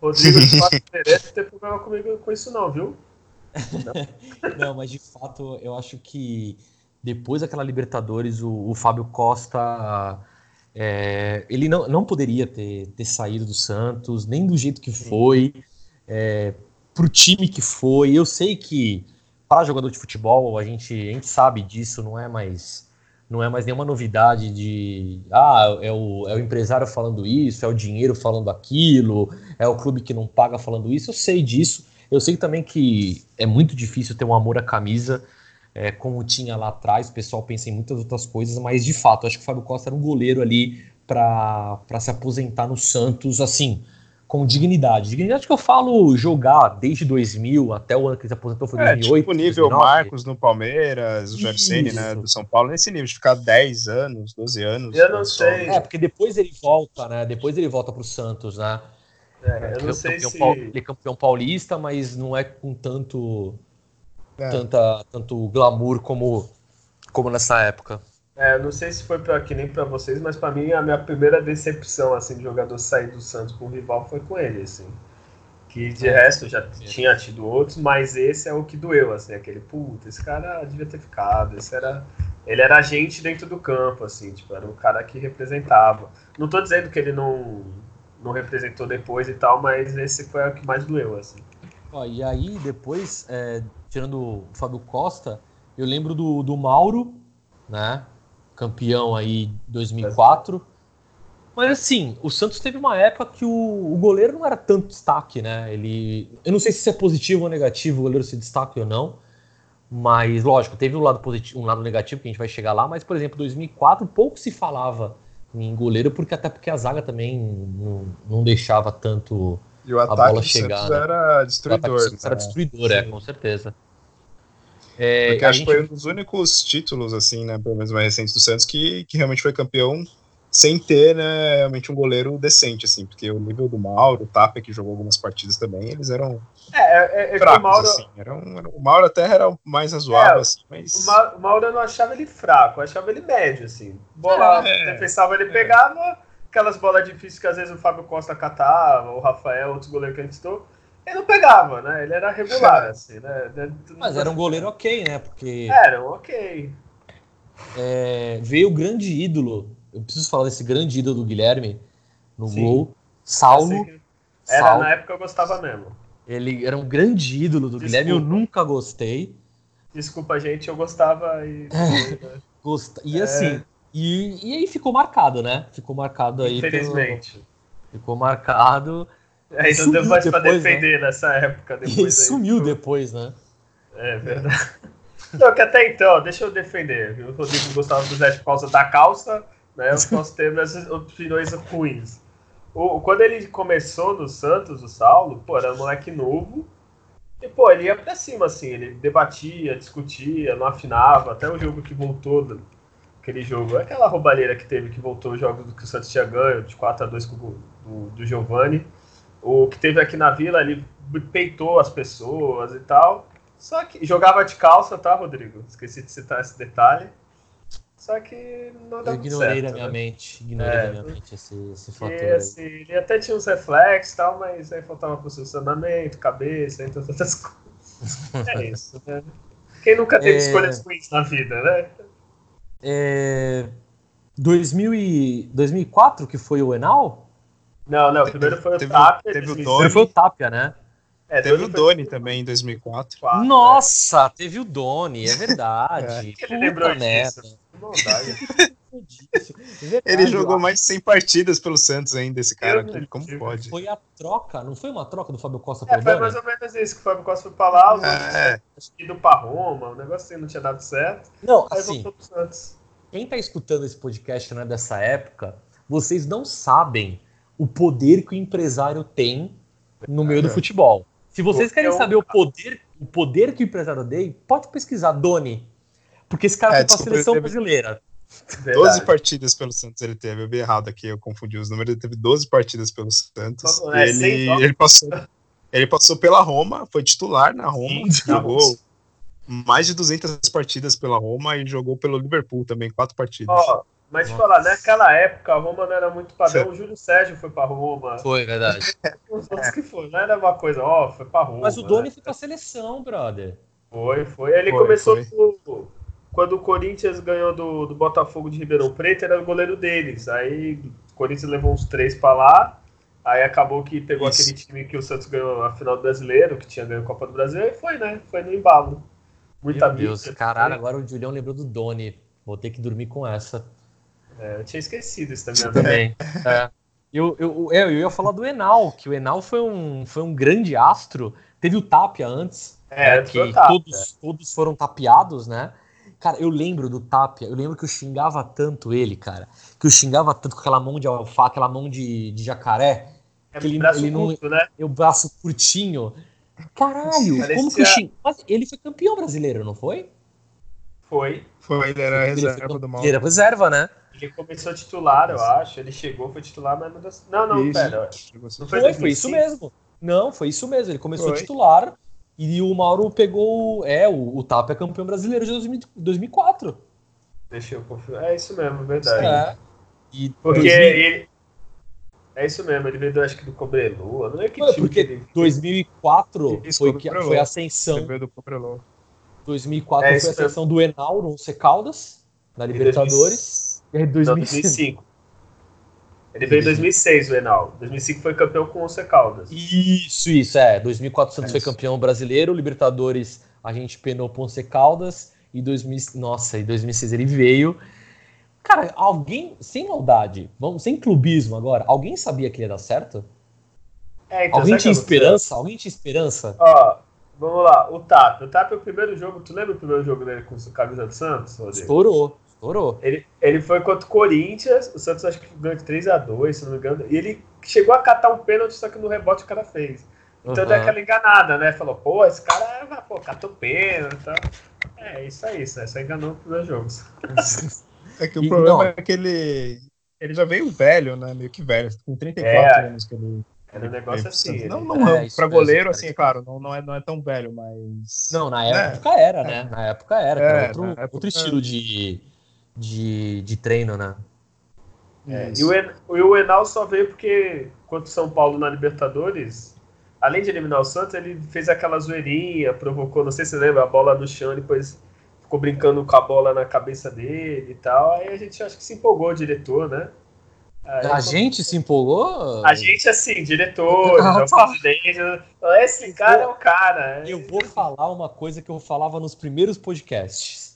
Rodrigo não faz interesse ter problema comigo com isso, não, viu? Não, mas de fato, eu acho que depois daquela Libertadores, o, o Fábio Costa. é, ele não, não poderia ter, ter saído do Santos, nem do jeito que foi, é, pro time que foi. Eu sei que para jogador de futebol, a gente, a gente sabe disso, não é mais. Não é mais nenhuma novidade de ah, é o, é o empresário falando isso, é o dinheiro falando aquilo, é o clube que não paga falando isso. Eu sei disso. Eu sei também que é muito difícil ter um amor à camisa, é, como tinha lá atrás. O pessoal pensa em muitas outras coisas, mas de fato, acho que o Fábio Costa era um goleiro ali para se aposentar no Santos, assim, com dignidade. Dignidade que eu falo jogar desde 2000 até o ano que ele se aposentou foi É, 2008. tipo o nível 2009. Marcos no Palmeiras, o Gersene, né, do São Paulo, nesse nível de ficar 10 anos, 12 anos. Eu não sei. É, porque depois ele volta, né? Depois ele volta pro Santos, né? É, eu Ele não é sei campeão se. Ele é campeão paulista, mas não é com tanto, É. tanta, tanto glamour como, como nessa época. É, eu não sei se foi pra, que nem pra vocês, mas pra mim a minha primeira decepção assim, de jogador sair do Santos com o rival foi com ele, assim. Que de resto eu já tinha tido outros, mas esse é o que doeu, assim, aquele, puta, esse cara devia ter ficado, esse era. Ele era agente dentro do campo, assim, tipo, era um cara que representava. Não tô dizendo que ele não, não representou depois e tal, mas esse foi o que mais doeu, assim. Ó, e aí, depois, é, tirando o Fábio Costa, eu lembro do, do Mauro, né? Campeão aí 2004. Mas assim, o Santos teve uma época que o, o goleiro não era tanto destaque, né? Ele. Eu não sei se isso é positivo ou negativo o goleiro se destaque ou não. Mas, lógico, teve um lado positivo, um lado negativo que a gente vai chegar lá, mas, por exemplo, 2004 pouco se falava em goleiro, porque até porque a zaga também não, não deixava tanto E o ataque bola do chegar, Santos né? era O destruidor. do Santos era né? destruidor, é, Sim. com certeza. É, Porque acho que gente- foi um dos únicos títulos, assim, né, pelo menos mais recentes do Santos, que, que realmente foi campeão sem ter, né, realmente um goleiro decente, assim, porque o nível do Mauro, o Tapia, que jogou algumas partidas também, eles eram É, é, é, é que o fracos, Mauro, assim. Eram, eram- o Mauro até era o mais razoável, É, assim, mas... O Ma- o Mauro eu não achava ele fraco, eu achava ele médio, assim. Bola, É, defensava, ele pegava aquelas bolas difíceis que às vezes o Fábio Costa catava, o Rafael, outros goleiros que a gente citou. Ele não pegava, né? Ele era regular, assim, né? Mas era um goleiro ok, né? Porque Era, ok. é, veio o grande ídolo. Eu preciso falar desse grande ídolo do Guilherme no Sim. gol. Saulo. que Era, Saulo. na época eu gostava mesmo. Ele era um grande ídolo do Guilherme. Eu Desculpa. nunca gostei. Desculpa, gente, eu gostava e. Gost... E É. E, e aí ficou marcado, né? Ficou marcado aí. pelo- Infelizmente. Ficou marcado. Aí não Sumiu deu mais pra né? defender nessa época. E Depois aí. sumiu depois, né? É verdade. Não, que até então, deixa eu defender. O Rodrigo gostava do Zé por causa da calça, né? Eu posso ter minhas opiniões ruins. O, quando ele começou no Santos, o Saulo, pô, era um moleque novo. E, pô, ele ia pra cima, assim, ele debatia, discutia, não afinava, até o jogo que voltou, do- aquele jogo, aquela roubalheira que teve, que voltou os jogos do que o Santos tinha ganho, de 4x2 com o do, do Giovani. O que teve aqui na Vila, ele peitou as pessoas e tal. Só que jogava de calça, tá, Rodrigo? Esqueci de citar esse detalhe. Só que não Eu deu muito ignorei certo, da minha né? mente. Ignorei É, da minha mente esse, esse fator. E, aí. assim, ele até tinha uns reflexos e tal, mas aí faltava posicionamento, cabeça, entre outras coisas. É isso, né? Quem nunca teve É. escolhas ruins na vida, né? É, 2000 e, 2004, que foi o Enal? Não, não, primeiro foi o Teve- Tapia. teve o 2005. Doni. Primeiro foi o Tapia, né? É, Teve o foi Doni também em 2004. 2004, Nossa, teve o Doni, é verdade. É. Ele lembrou merda. disso. É verdade, Ele jogou mais de 100 partidas pelo Santos ainda, esse cara. Eu- Como pode? Foi a troca, não foi uma troca do Fábio Costa É, pelo foi Doni? mais ou menos isso, que o Fábio Costa foi pra lá, os outros É, ido pra Roma, o negócio assim não tinha dado certo. Não, Aí assim, voltou pro Santos. quem tá escutando esse podcast não é dessa época, vocês não sabem o poder que o empresário tem no meio do É. futebol. Se vocês querem Eu- saber o poder, o poder que o empresário tem, pode pesquisar Doni. Porque esse cara É, foi pra desculpa, seleção ele brasileira. 12 Verdade. partidas pelo Santos ele teve. Eu vi errado aqui, eu confundi os números. Ele teve 12 partidas pelo Santos. É, ele, ele, passou, ele passou pela Roma, foi titular na Roma, Sim, jogou mais de 200 partidas pela Roma e jogou pelo Liverpool também, quatro partidas. Ó, mas te falar, naquela época a Roma não era muito padrão, o Júlio Sérgio foi pra Roma. Foi, verdade. Os outros que foram, não era uma coisa, ó, foi pra Roma. Mas o Doni né? foi pra seleção, brother. Foi, foi. Ele Foi, começou foi. Quando o Corinthians ganhou do, do Botafogo de Ribeirão Preto, era o goleiro deles. Aí o Corinthians levou uns três pra lá. Aí acabou que pegou Isso. aquele time que o Santos ganhou a final do brasileiro, que tinha ganho a Copa do Brasil, e foi, né? Foi no embalo. Muita Meu Deus, caralho, agora o Julião lembrou do Doni. Vou ter que dormir com essa. É, eu tinha esquecido isso também. Também. É. Eu, eu, eu, eu ia falar do Enal, que o Enal foi um, foi um grande astro. Teve o Tapia antes, É, né, que Tapia. todos, todos foram tapeados, né? Cara, eu lembro do Tapia, eu lembro que eu xingava tanto ele, cara. Que eu xingava tanto com aquela mão de alface, aquela mão de, de jacaré, É ele- braço ele não- curto, né? e o braço curtinho. Caralho, Parecia- como que eu xing... Mas ele foi campeão brasileiro, não foi? Foi. Foi, ele era a Ele foi reserva do campe- mal. Ele era reserva, né? Ele começou titular, eu acho. Ele chegou, foi titular, mas não deu... Não, não, Isso. pera. Não Foi, foi foi, isso 2005? mesmo. Não, foi isso mesmo. Ele começou Foi. titular e o Mauro pegou. É, o, o Tapa é campeão brasileiro de 2000 2004. Deixa eu conferir. É isso mesmo, verdade. É. E Porque 2000 ele. É isso mesmo, ele veio, do, acho que do Cobrelua. Não é que time porque que ele. 2004 Isso, foi, do que, foi a ascensão. veio do Cobreló. 2004 É foi a isso mesmo. ascensão do Enal no C Caldas, na Libertadores. E aí Não, 2005. 2005. Ele veio em 2006, o Enal. 2005 foi campeão com o C Caldas. Isso, isso, é. 2004 o Santos É foi campeão brasileiro, Libertadores a gente penou Ponce Caldas e 2000, nossa, em 2006 ele veio. Cara, alguém, sem maldade, vamos, sem clubismo agora, alguém sabia que ia dar certo? É, então, alguém tinha o esperança? Alguém tinha esperança? Ó, vamos lá. O TAP. O TAP é o primeiro jogo. Tu lembra o primeiro jogo dele com o camisa do Santos, Rodrigo? Estourou, estourou. Ele, ele foi contra o Corinthians, o Santos acho que ganhou de 3x2, se não me engano, e ele chegou a catar um pênalti, só que no rebote o cara fez. Então Uhum. deu aquela enganada, né? Falou, pô, esse cara pô, catou pênalti e tal. É, isso aí, isso aí, só enganou nos primeiros jogos. É que o E- problema não. é que ele. Ele já veio velho, né? Meio que velho. Com 34 É. anos que ele. Era um negócio veio assim. Ele- Não, não, É, é, pra mesmo, goleiro, cara. assim, é claro, não, não, é, não é tão velho, mas. Não, na Né? época era, né? Na época era. É, outro, época- outro estilo de, de, de treino, né? É, Isso. e, o En- o Enal só veio porque, contra o São Paulo na Libertadores, além de eliminar o Santos, ele fez aquela zoeirinha, provocou, não sei se você lembra, a bola no chão, depois ficou brincando com a bola na cabeça dele e tal. Aí a gente acho que se empolgou, o diretor, né? Aí, A gente se empolgou? A gente, assim, diretores, Ah, falou, esse cara é o cara. Eu vou falar uma coisa que eu falava nos primeiros podcasts.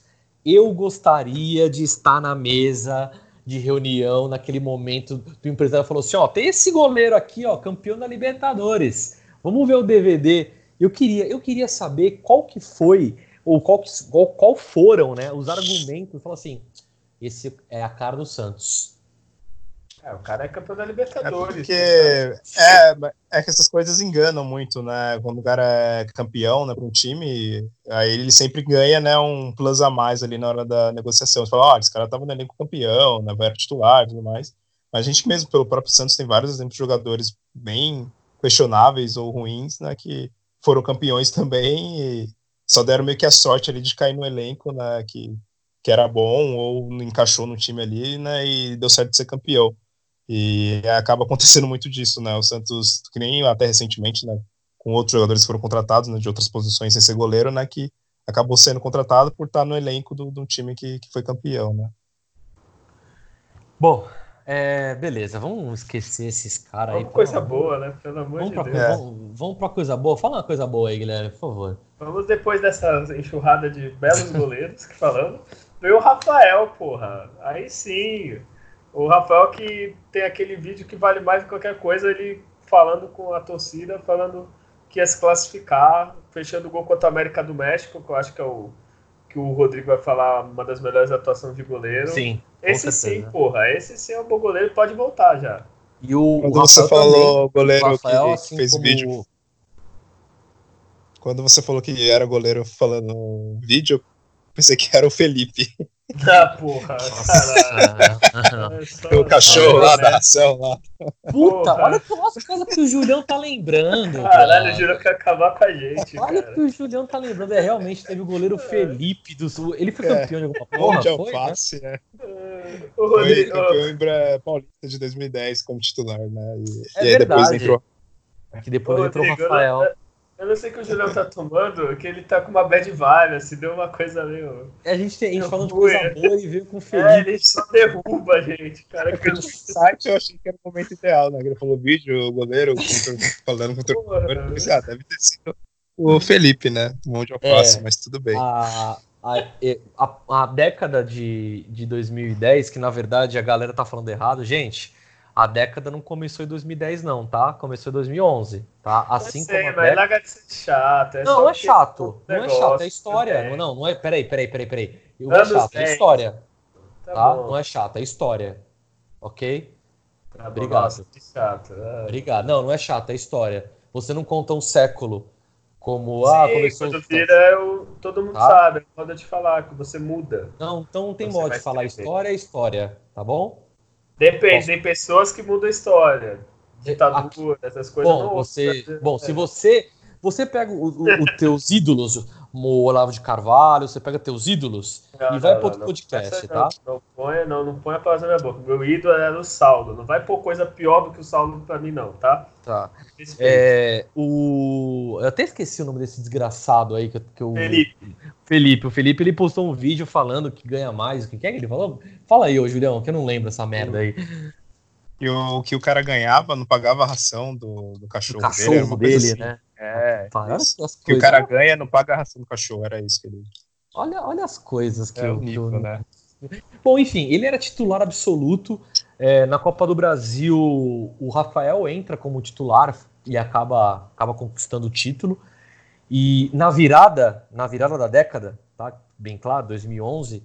Eu gostaria de estar na mesa de reunião naquele momento do empresário falou assim, ó, tem esse goleiro aqui, ó, campeão da Libertadores. Vamos ver o DVD. Eu queria, eu queria saber qual que foi ou qual, que, qual, qual foram, né, os argumentos. Falou assim, esse é a cara do Santos. É, o cara é campeão da É Libertadores. porque é, é que essas coisas enganam muito, né? Quando o cara é campeão, né, para um time, aí ele sempre ganha, né, um plus a mais ali na hora da negociação. Você fala, olha, esse cara tava no elenco campeão, né, vai era titular e tudo mais. Mas a gente mesmo, pelo próprio Santos, tem vários exemplos de jogadores bem questionáveis ou ruins, né, que foram campeões também e só deram meio que a sorte ali de cair no elenco, né, que que era bom ou encaixou no time ali, né, e deu certo de ser campeão. E acaba acontecendo muito disso, né? O Santos, que nem até recentemente, né, com outros jogadores que foram contratados, né, de outras posições sem ser goleiro, né, que acabou sendo contratado por estar no elenco do, do time que, que foi campeão, né? Bom, é, beleza, vamos esquecer esses caras aí. Coisa boa, né? Pelo amor vamos de pra, Deus. é. Vamos, vamos pra coisa boa. Fala uma coisa boa aí, Guilherme, por favor. Vamos depois dessa enxurrada de belos goleiros que falando. Veio o Rafael, porra. Aí sim. O Rafael que tem aquele vídeo que vale mais do que qualquer coisa, ele falando com a torcida, falando que ia se classificar, fechando o gol contra a América do México, que eu acho que é o que o Rodrigo vai falar uma das melhores atuações de goleiro. Sim. Esse sim, porra. Esse sim é um bom goleiro, pode voltar já. E o, Quando o você Rafael falou também, goleiro o Rafael, que, assim fez como- vídeo, quando você falou que era goleiro falando no vídeo, eu pensei que era o Felipe, Ah, porra, caralho. É só- o cachorro Ah, lá né? da ação lá. Puta, Porra. olha que as coisas que o Julião tá lembrando. Caralho, cara. juro que ia acabar com a gente, Olha o cara. que o Julião tá lembrando. É, realmente teve o goleiro Felipe do Sul. Ele foi É. campeão de alguma Porra, de Foi, né? alface, né? O Foi Rodrigo, campeão em Bra- paulista de 2010 como titular, né? E, É e aí depois verdade. entrou. Que depois Ô, entrou o Rafael. Eu, não sei o que o Julião tá tomando, que ele tá com uma bad vibe, assim, deu uma coisa meio. A gente, tem, a gente falando de coisa é. boa e veio com o É, ele só derruba a gente, cara. Que eu No site eu achei que era o momento ideal, né? Ele falou vídeo, o goleiro falando com o torcedor. Ah, deve ter sido o Felipe, né? Um monte de alface, É. mas tudo bem. a, a, a, a década de, de 2010, que na verdade a galera tá falando errado, gente, a década não começou em 2010 não, tá? Começou em 2011, tá? Assim eu sei, como a década... de ser chato. É Não, não é chato, o não é negócio, chato, é história. é. Não, não, é, peraí, peraí, peraí, peraí. Não é chato, é 10. história, Tá, tá? Não é chato, é história, ok? Tá Obrigado. nossa, que chato. Ah. Obrigado. Não, não é chato, é história. Você não conta um século como, ah, Sim, começou... quando vira, eu, todo mundo Tá. sabe. Pode te falar que você muda. Não, então não tem modo de falar história é história, tá bom? Depende, tem pessoas que mudam a história. Ditadura, essas coisas. Bom, não- você, é. bom, se você você pega os teus ídolos, o Olavo de Carvalho, você pega teus ídolos Não, e vai não, para outro não, podcast, essa tá? Não, não ponha, não, não ponha palavras na minha boca. Meu ídolo era o Saulo. Não vai pôr coisa pior do que o Saulo pra mim, não, tá? Tá. É, o eu até esqueci o nome desse desgraçado aí que, que eu Felipe. Felipe, o Felipe ele postou um vídeo falando que ganha mais, o que é que ele falou? Fala aí, ô Julião, que eu não lembro essa merda aí. E o que o cara ganhava não pagava a ração do, do cachorro, dele. era cachorro uma coisa dele, assim. né? É, as que o cara ganha não paga a ração do cachorro, era isso que ele. olha, olha as coisas que É eu, que nível, eu- né? Bom, enfim, ele era titular absoluto. É, na Copa do Brasil, o Rafael entra como titular e acaba, acaba conquistando o título. E na virada, na virada da década, tá? Bem claro, 2011,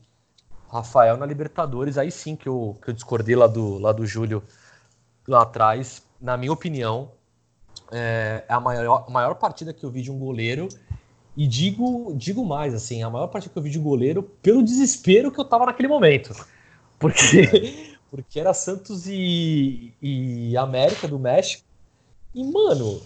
Rafael na Libertadores, aí sim que eu, que eu discordei lá do, lá do Júlio lá atrás. Na minha opinião, é a maior, a maior partida que eu vi de um goleiro. E digo, digo mais, assim, a maior partida que eu vi de goleiro pelo desespero que eu tava naquele momento. Porque, porque era Santos e, e América do México. E, mano,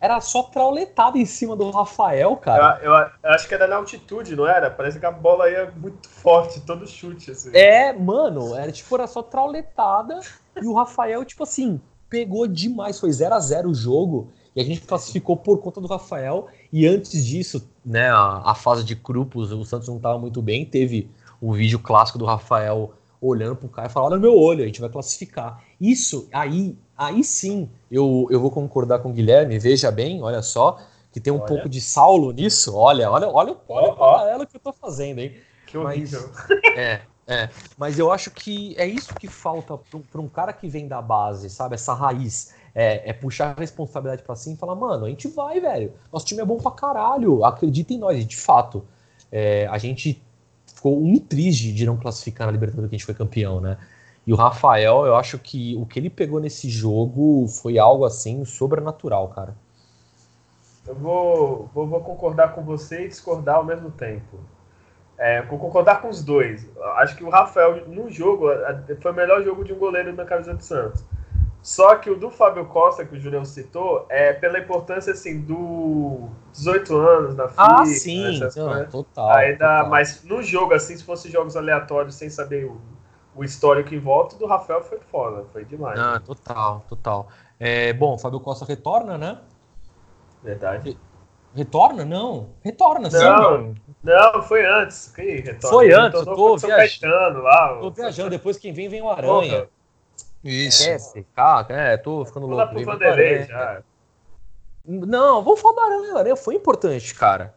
era só trauletada em cima do Rafael, cara. Eu, eu- eu acho que era na altitude, não era? Parece que a bola ia muito forte, todo chute, assim. É, mano, era tipo, era só trauletada. E o Rafael, tipo assim, pegou demais. Foi 0 a 0 o jogo. E a gente classificou por conta do Rafael. E antes disso, né, a, a fase de grupos, o Santos não tava muito bem. Teve o vídeo clássico do Rafael olhando pro cara e falando: Olha meu olho, a gente vai classificar. Isso, aí, aí sim, eu, eu vou concordar com o Guilherme. Veja bem, olha só, que tem um Olha. pouco de Saulo nisso. Olha, olha, olha, olha o Ó, ó. paralelo que eu tô fazendo, hein? Que horrível. É, é. Mas eu acho que é isso que falta para um cara que vem da base, sabe? Essa raiz. É, é puxar a responsabilidade pra cima e falar, mano, a gente vai, velho. Nosso time é bom pra caralho. Acredita em nós. E de fato, é, a gente ficou um triste de não classificar na Libertadores que a gente foi campeão, né? E o Rafael, eu acho que o que ele pegou nesse jogo foi algo assim sobrenatural, cara. Eu vou, vou, vou concordar com você e discordar ao mesmo tempo. É, vou concordar com os dois. Acho que o Rafael, no jogo, foi o melhor jogo de um goleiro na camisa do Santos. Só que o do Fábio Costa, que o Julião citou, é pela importância, assim, do 18 anos na FIFA. Ah, sim, essas não, total. Aí dá, total. mas no jogo, assim, se fosse jogos aleatórios, sem saber o, o histórico em volta, o do Rafael foi foda, foi demais. Ah, total, total. É, bom, Fábio Costa retorna, né? Verdade. Retorna? Não. Retorna, sim. Não, não, foi antes. Que retorno? Foi Ele antes, eu tô viajando. Caetano lá. Tô viajando, depois quem vem, vem o Aranha. Porra, Isso. Esquece, cara, é, tô ficando Vou louco. pro Vem o Vanderlei já. Não, vamos falar do Aranha. O Aranha foi importante, cara.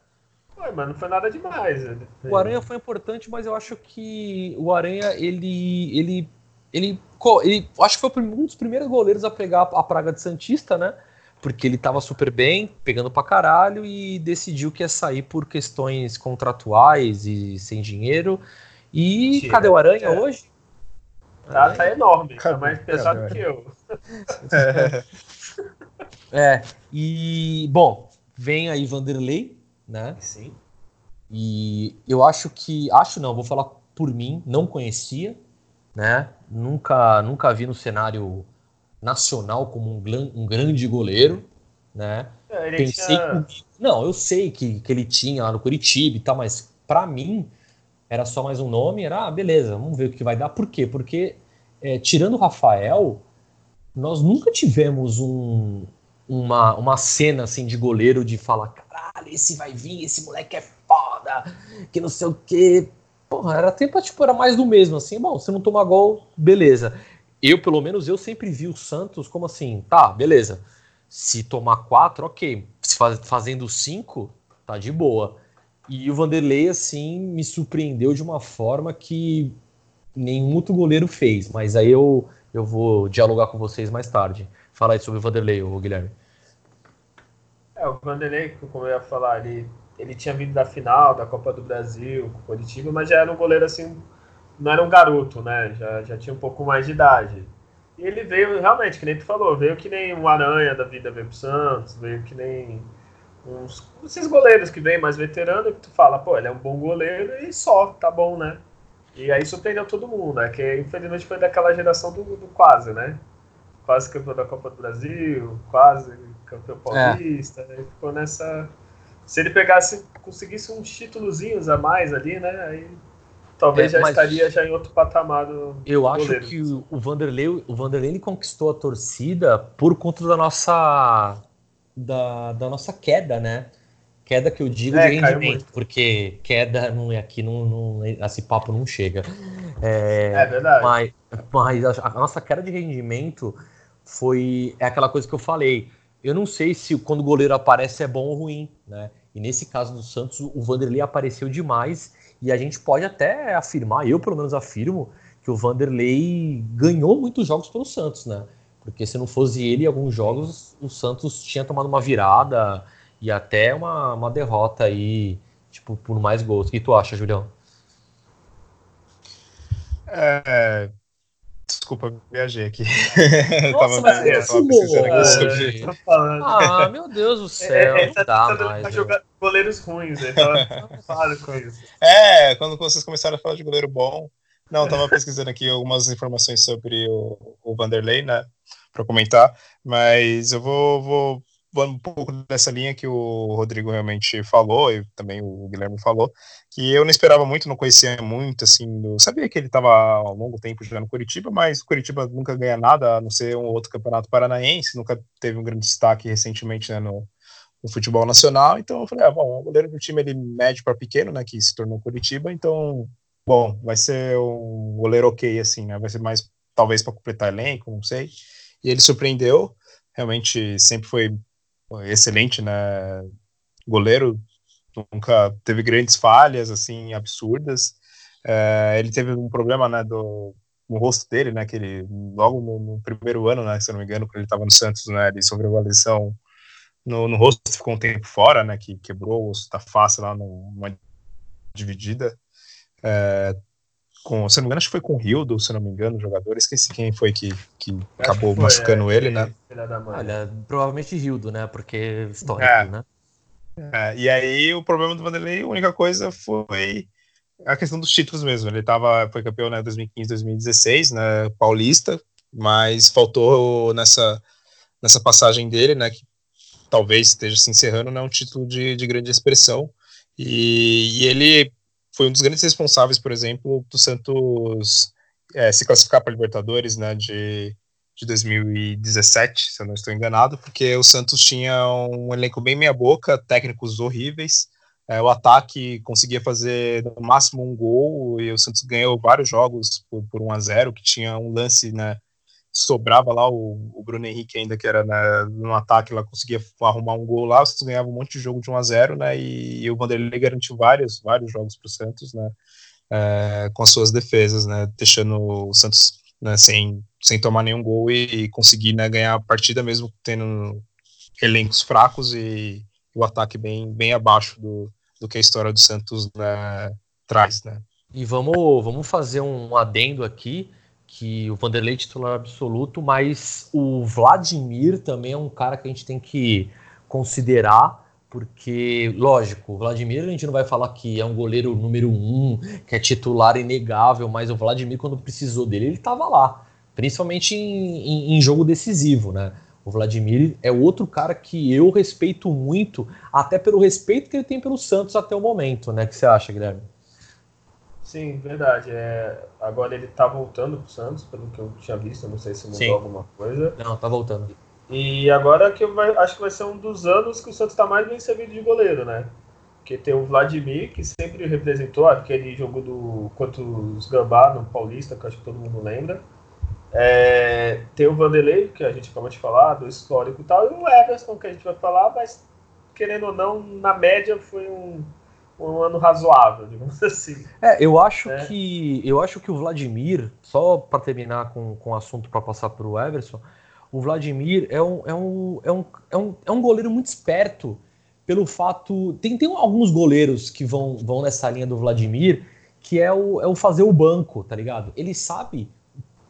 Ué, mas não foi nada demais. né? O Aranha foi importante, mas eu acho que o Aranha, ele. ele. ele. ele acho que foi um dos primeiros goleiros a pegar a praga de Santista, né? Porque ele tava super bem, pegando pra caralho, e decidiu que ia sair por questões contratuais e sem dinheiro. E Mentira. cadê o Aranha É. hoje? Tá, tá enorme, tá Cadê? mais pesado Cadê? que eu. É, É, e. Bom, vem aí Vanderlei, né? Sim. E eu acho que. Acho não, vou falar por mim, não conhecia, né? Nunca, nunca vi no cenário nacional como um, um grande goleiro, né? É, Pensei tinha... comigo. Não, eu sei que, que ele tinha lá no Curitiba e tal, mas pra mim era só mais um nome, era, ah, beleza, vamos ver o que vai dar. Por quê? Porque, é, tirando o Rafael, nós nunca tivemos um, uma, uma cena assim de goleiro de falar, caralho, esse vai vir, esse moleque é foda, que não sei o quê. Porra, era tempo, tipo, era mais do mesmo, assim, bom, você não toma gol, beleza. Eu, pelo menos, eu sempre vi o Santos como assim, tá, beleza. Se tomar quatro, ok. Se faz- fazendo cinco, tá de boa. E o Vanderlei, assim, me surpreendeu de uma forma que nenhum outro goleiro fez. Mas aí eu, eu vou dialogar com vocês mais tarde. Fala aí sobre o Vanderlei, ô Guilherme. É, o Vanderlei, como eu ia falar, ele, ele tinha vindo da final da Copa do Brasil com o Curitiba, mas já era um goleiro assim, não era um garoto, né? Já, já tinha um pouco mais de idade. E ele veio, realmente, que nem tu falou, veio que nem um Aranha da vida veio pro Santos, veio que nem uns, esses goleiros que vem mais veterano, que tu fala, pô, ele é um bom goleiro e só, tá bom, né? E aí surpreendeu todo mundo, né? Que infelizmente foi daquela geração do, do quase, né? Quase campeão da Copa do Brasil, quase campeão paulista, né? ficou nessa. Se ele pegasse, conseguisse uns títulozinhos a mais ali, né? Aí talvez É, já estaria já em outro patamar do Eu do acho goleiro. que o Vanderlei, o Vanderlei conquistou a torcida por conta da nossa da, da nossa queda, né? Queda que eu digo É, de rendimento, porque queda não é aqui não, não esse papo não chega. É, É verdade. mas, mas a, a nossa queda de rendimento foi é aquela coisa que eu falei. Eu não sei se quando o goleiro aparece é bom ou ruim, né? E nesse caso do Santos, o Vanderlei apareceu demais e a gente pode até afirmar, eu pelo menos afirmo, que o Vanderlei ganhou muitos jogos pelo Santos, né? Porque se não fosse ele em alguns jogos, o Santos tinha tomado uma virada e até uma, uma derrota aí, tipo, por mais gols. O que tu acha, Julião? É, Desculpa, viajei aqui. Nossa, Eu mas pesquisando aqui é. sobre- falando. Ah, meu Deus do céu, É, tá dá tentando mais. pra né? jogar goleiros ruins, né? Tava preocupado com isso. É, quando vocês começaram a falar de goleiro bom. Não, eu tava pesquisando aqui algumas informações sobre o, o Vanderlei, né? Pra comentar, mas eu vou, vou um pouco dessa linha que o Rodrigo realmente falou, e também o Guilherme falou, que eu não esperava muito, não conhecia muito, assim, do- sabia que ele estava há um longo tempo jogando no Curitiba, mas o Curitiba nunca ganha nada, a não ser um outro campeonato paranaense, nunca teve um grande destaque recentemente né, no, no futebol nacional, então eu falei, ah, bom, o goleiro do time ele médio para pequeno, né, que se tornou Curitiba, então, bom, vai ser um goleiro ok, assim, né, vai ser mais, talvez para completar elenco, não sei, e ele surpreendeu, realmente sempre foi excelente, né, goleiro, nunca teve grandes falhas, assim, absurdas, É, ele teve um problema, né, do, no rosto dele, né, que ele, logo no, no primeiro ano, né, se não me engano, quando ele estava no Santos, né, ele sofreu uma lesão no, no rosto, ficou um tempo fora, né, que quebrou o osso da face lá numa dividida, é, com, se não me engano, acho que foi com o Rildo, se não me engano, o jogador, esqueci quem foi que, que acabou que foi, machucando é, ele, né, mãe. Olha, provavelmente Rildo, né? Porque histórico, É. né? É, e aí o problema do Vanderlei, a única coisa foi a questão dos títulos mesmo. Ele tava, foi campeão né, 2015, 2016, né, paulista, mas faltou nessa, nessa passagem dele, né, que talvez esteja se encerrando, né, um título de, de grande expressão, e, e ele foi um dos grandes responsáveis, por exemplo, do Santos é, se classificar para Libertadores, né, de, de 2017, se eu não estou enganado, porque o Santos tinha um elenco bem meia-boca, técnicos horríveis, é, o ataque conseguia fazer no máximo um gol, e o Santos ganhou vários jogos por, por 1 a 0 que tinha um lance, né, sobrava lá o, o Bruno Henrique ainda, que era né, no ataque, lá conseguia arrumar um gol lá, o Santos ganhava um monte de jogo de 1 a 0 né, e, e o Vanderlei garantiu vários, vários jogos para o Santos, né, é, com as suas defesas, né, deixando o Santos né, sem, sem tomar nenhum gol e, e conseguir né, ganhar a partida mesmo tendo elencos fracos e, e, o ataque bem, bem abaixo do, do que a história do Santos né, traz. Né. E vamos, vamos fazer um adendo aqui que o Vanderlei é titular absoluto, mas o Vladimir também é um cara que a gente tem que considerar porque, lógico, o Vladimir a gente não vai falar que é um goleiro número um, que é titular inegável, mas o Vladimir, quando precisou dele, ele estava lá, principalmente em, em, em, jogo decisivo, né? O Vladimir é outro cara que eu respeito muito, até pelo respeito que ele tem pelo Santos até o momento, né? O que você acha, Guilherme? Sim, verdade. É, agora ele tá voltando pro Santos, pelo que eu tinha visto, não sei se mudou Sim. alguma coisa. Não, tá voltando. E agora que vai, acho que vai ser um dos anos que o Santos está mais bem servido de goleiro, né? Porque tem o Vladimir, que sempre representou aquele jogo do contra os Gambá no Paulista, que acho que todo mundo lembra. É, tem o Vanderlei, que a gente acabou de falar, do histórico e tal, e o Everson, que a gente vai falar, mas querendo ou não, na média foi um, um ano razoável, digamos assim. É, eu acho é. que eu acho que o Vladimir, só para terminar com, com o assunto para passar para o Everson, o Vladimir é um, é um, é um, é um, é um goleiro muito esperto pelo fato. Tem, tem alguns goleiros que vão, vão nessa linha do Vladimir, que é o, é o fazer o banco, tá ligado? Ele sabe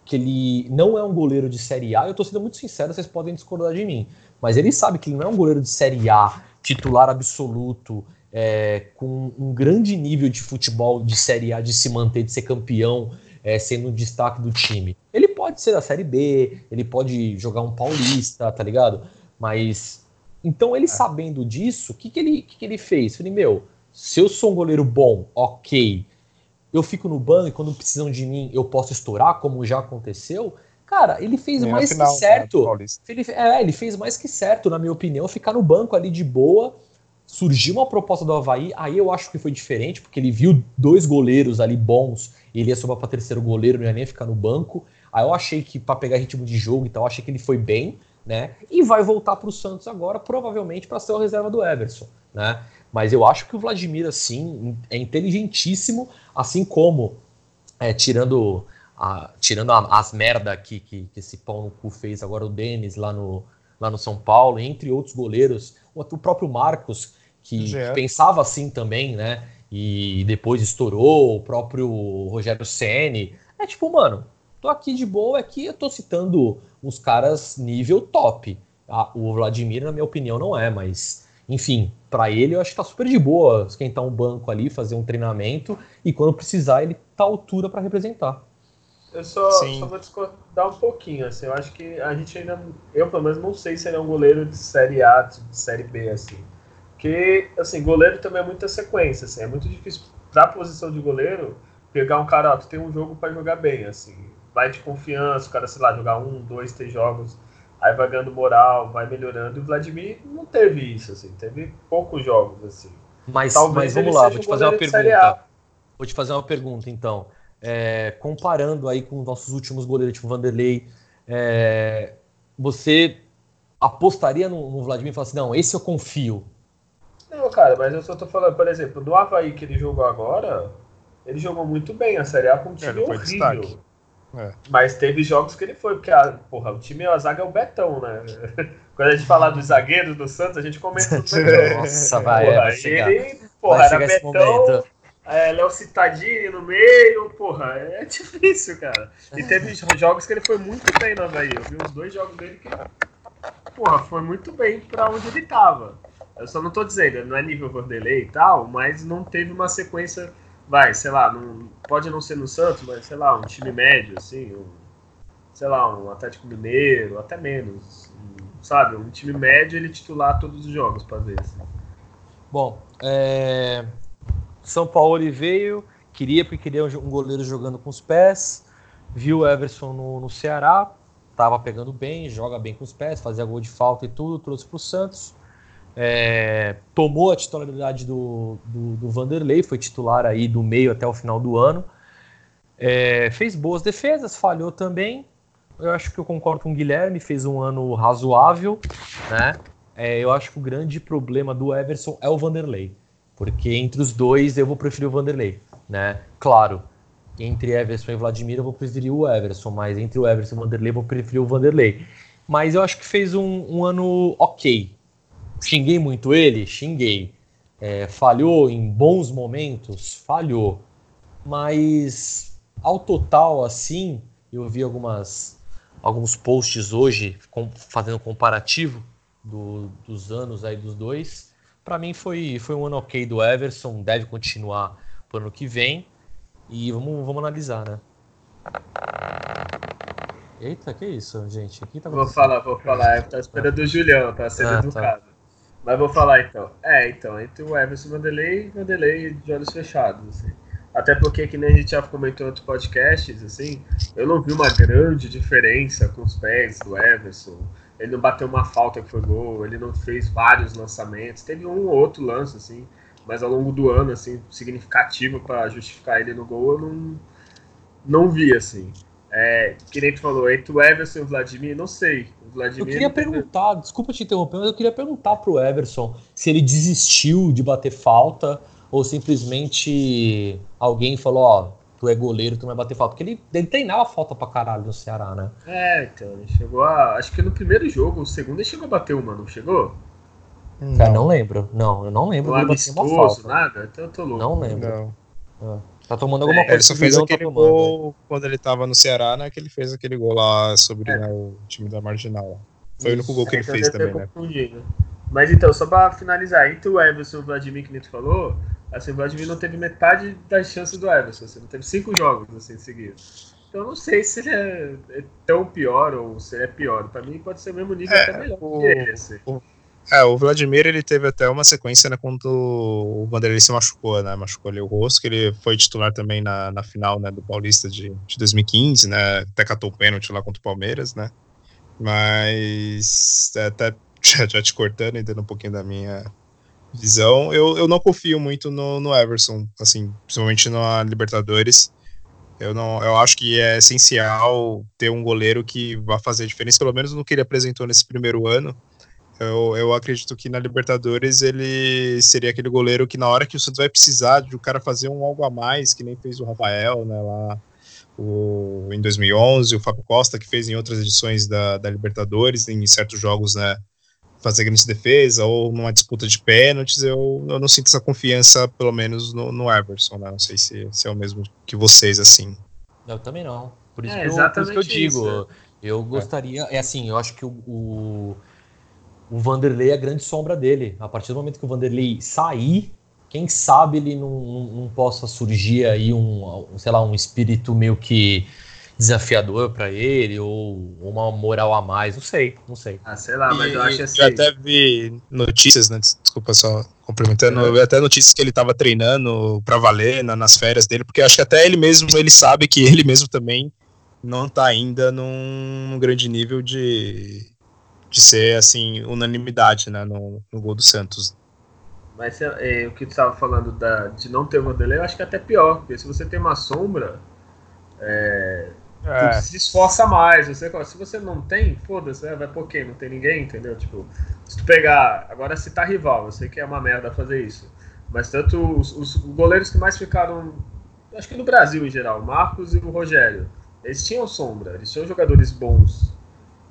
que ele não é um goleiro de Série A, eu tô sendo muito sincero, vocês podem discordar de mim, mas ele sabe que ele não é um goleiro de Série A, titular absoluto, é, com um grande nível de futebol de Série A, de se manter, de ser campeão, é, sendo o destaque do time. Ele pode ser da Série B, ele pode jogar um paulista, tá ligado? Mas. Então, ele é. sabendo disso, o que, que, ele, que, que ele fez? Falei, meu, se eu sou um goleiro bom, ok, eu fico no banco e quando precisam de mim eu posso estourar, como já aconteceu. Cara, ele fez mais final, que certo. Né, ele, é, ele fez mais que certo, na minha opinião, ficar no banco ali de boa. Surgiu uma proposta do Havaí, aí eu acho que foi diferente, porque ele viu dois goleiros ali bons ele ia sobrar para terceiro goleiro, não ia nem ficar no banco. Aí eu achei que para pegar ritmo de jogo e tal, achei que ele foi bem, né? E vai voltar para o Santos agora, provavelmente para ser o reserva do Everson, né? Mas eu acho que o Vladimir, assim, é inteligentíssimo, assim como, é, tirando, a, tirando a, as merda aqui que, que esse pau no cu fez agora o Denis lá no, lá no São Paulo, entre outros goleiros, o próprio Marcos, que, que pensava assim também, né? e depois estourou, o próprio Rogério Ceni. É tipo, mano, tô aqui de boa, aqui eu tô citando uns caras nível top. Ah, o Vladimir, na minha opinião, não é, mas enfim, para ele eu acho que tá super de boa esquentar um banco ali, fazer um treinamento e quando precisar ele tá à altura para representar. Eu só, só, vou discordar um pouquinho, assim, eu acho que a gente ainda, eu pelo menos não sei se ele é um goleiro de série A, de série B, assim. Porque, assim, goleiro também é muita sequência, assim, é muito difícil pra posição de goleiro pegar um cara, ó, tu tem um jogo para jogar bem, assim, vai de confiança, o cara, sei lá, jogar um, dois, três jogos, aí vai ganhando moral, vai melhorando, e o Vladimir não teve isso, assim, teve poucos jogos, assim. Mas, mas vamos lá, vou te fazer uma pergunta. Vou te fazer uma pergunta, então. É, comparando aí com os nossos últimos goleiros, tipo Vanderlei, é, você apostaria no, no Vladimir e falasse, assim, não, esse eu confio, não, cara, mas eu só tô falando, por exemplo, do Havaí que ele jogou agora, ele jogou muito bem a Série A com um time é, horrível. É. Mas teve jogos que ele foi, porque a, porra, o time, a zaga é o Betão, né? Quando a gente falar dos zagueiros do Santos, a gente comenta do Betão. Nossa, vai, porra, é, vai chegar. Ele, porra, vai era Betão, é, Léo Citadini no meio, porra, é difícil, cara. E teve jogos que ele foi muito bem no Havaí. Eu vi uns dois jogos dele que, porra, foi muito bem pra onde ele tava. Eu só não tô dizendo, não é nível Vanderlei e tal, mas não teve uma sequência, vai, sei lá, não, pode não ser no Santos, mas sei lá, um time médio, assim, um, sei lá, um Atlético Mineiro, até menos. Sabe? Um time médio ele titular todos os jogos, para ver. Assim. Bom, é... São Paulo ele veio, queria porque queria um goleiro jogando com os pés, viu o Everson no, no Ceará, estava pegando bem, joga bem com os pés, fazia gol de falta e tudo, trouxe para o Santos. É, tomou a titularidade do, do, do, Vanderlei, foi titular aí do meio até o final do ano. É, fez boas defesas, falhou também. Eu acho que eu concordo com o Guilherme, fez um ano razoável, né? É, eu acho que o grande problema do Everson é o Vanderlei, porque entre os dois eu vou preferir o Vanderlei, né? Claro, entre Everson e Vladimir eu vou preferir o Everson, mas entre o Everson e o Vanderlei eu vou preferir o Vanderlei. Mas eu acho que fez um, um ano ok. Xinguei muito ele? Xinguei. É, falhou em bons momentos? Falhou. Mas ao total, assim, eu vi algumas, alguns posts hoje com, fazendo comparativo do, dos anos aí dos dois. Para mim foi, foi um ano ok do Everson, deve continuar para o ano que vem. E vamos, vamos analisar, né? Eita, que isso, gente? Aqui tá vou falar, vou falar. Eu tô esperando o Julião, tá sendo ah, tá. educado. Tá. Mas vou falar então. É, então, entre o Everson e Vanderlei, Vanderlei de olhos fechados, assim. Até porque, que nem a gente já comentou em outros podcasts, assim, eu não vi uma grande diferença com os pés do Everson. Ele não bateu uma falta que foi gol, ele não fez vários lançamentos. Teve um ou outro lance, assim, mas ao longo do ano, assim, significativo para justificar ele no gol, eu não, não vi, assim. É, que nem tu falou, entre o Everson e o Vladimir, não sei. O Vladimir, eu queria perguntar, desculpa te interromper, mas eu queria perguntar pro Everson se ele desistiu de bater falta ou simplesmente alguém falou, ó, tu é goleiro, tu não vai bater falta. Porque ele, ele treinava falta pra caralho no Ceará, né? É, então, ele chegou a. Acho que no primeiro jogo, o segundo, ele chegou a bater uma, não chegou? Não. Cara, não lembro. Não, eu não lembro. Não amistoso, falta. nada? Então eu tô louco. Não lembro. Não. É. Tá tomando alguma é, coisa. Ele só fez tá aquele tá gol quando ele tava no Ceará, né? Que ele fez aquele gol lá sobre é. né, o time da Marginal. Foi Isso. o único gol que ele fez também, né? Mas então, só pra finalizar, entre o Everson e o Vladimir que tu falou, assim, o Vladimir não teve metade das chances do Everson, assim, não teve cinco jogos assim seguidos. Então eu não sei se ele é, é, tão pior ou se ele é pior. Pra mim pode ser o mesmo nível é, até melhor o, que esse. O, é, o Vladimir ele teve até uma sequência né, quando o Vanderlei se machucou, né? Machucou ali o rosto, que ele foi titular também na, na final né, do Paulista de, de 2015, né? Até catou o pênalti lá contra o Palmeiras, né? Mas é, até já, já te cortando e dando um pouquinho da minha visão, eu, eu não confio muito no, no Everson, assim, principalmente na Libertadores. Eu não, eu acho que é essencial ter um goleiro que vá fazer diferença, pelo menos no que ele apresentou nesse primeiro ano eu, eu acredito que na Libertadores ele seria aquele goleiro que na hora que o Santos vai precisar de o cara fazer um algo a mais, que nem fez o Rafael, né, lá o, em 2011, o Fábio Costa, que fez em outras edições da, da Libertadores, em certos jogos, né, fazer grande defesa ou numa disputa de pênaltis, eu, eu não sinto essa confiança, pelo menos no, no Everson, né? Não sei se, se é o mesmo que vocês, assim. Eu também não. Por isso, é, que, eu, por isso que eu digo. Isso. Eu gostaria. É assim, eu acho que o, o, o Vanderlei é a grande sombra dele. A partir do momento que o Vanderlei sair, quem sabe ele não, não possa surgir aí um, sei lá, um espírito meio que desafiador para ele ou uma moral a mais, não sei, não sei. Ah, sei lá, mas e, eu acho assim. Eu até vi notícias, né? Desculpa só complementando, eu vi até notícias que ele estava treinando para valer na, nas férias dele, porque acho que até ele mesmo ele sabe que ele mesmo também não está ainda num grande nível de de ser assim unanimidade né, no, no gol do Santos. Mas é, o que tu estava falando da, de não ter o Vanderlei, eu acho que é até pior, porque se você tem uma sombra, é, é. se esforça mais. Você, se você não tem, foda-se, né, vai por quem? Não tem ninguém, entendeu? Tipo, se tu pegar. Agora se tá rival, eu sei que é uma merda fazer isso. Mas tanto os, os goleiros que mais ficaram, acho que no Brasil em geral, o Marcos e o Rogério, eles tinham sombra, eles tinham jogadores bons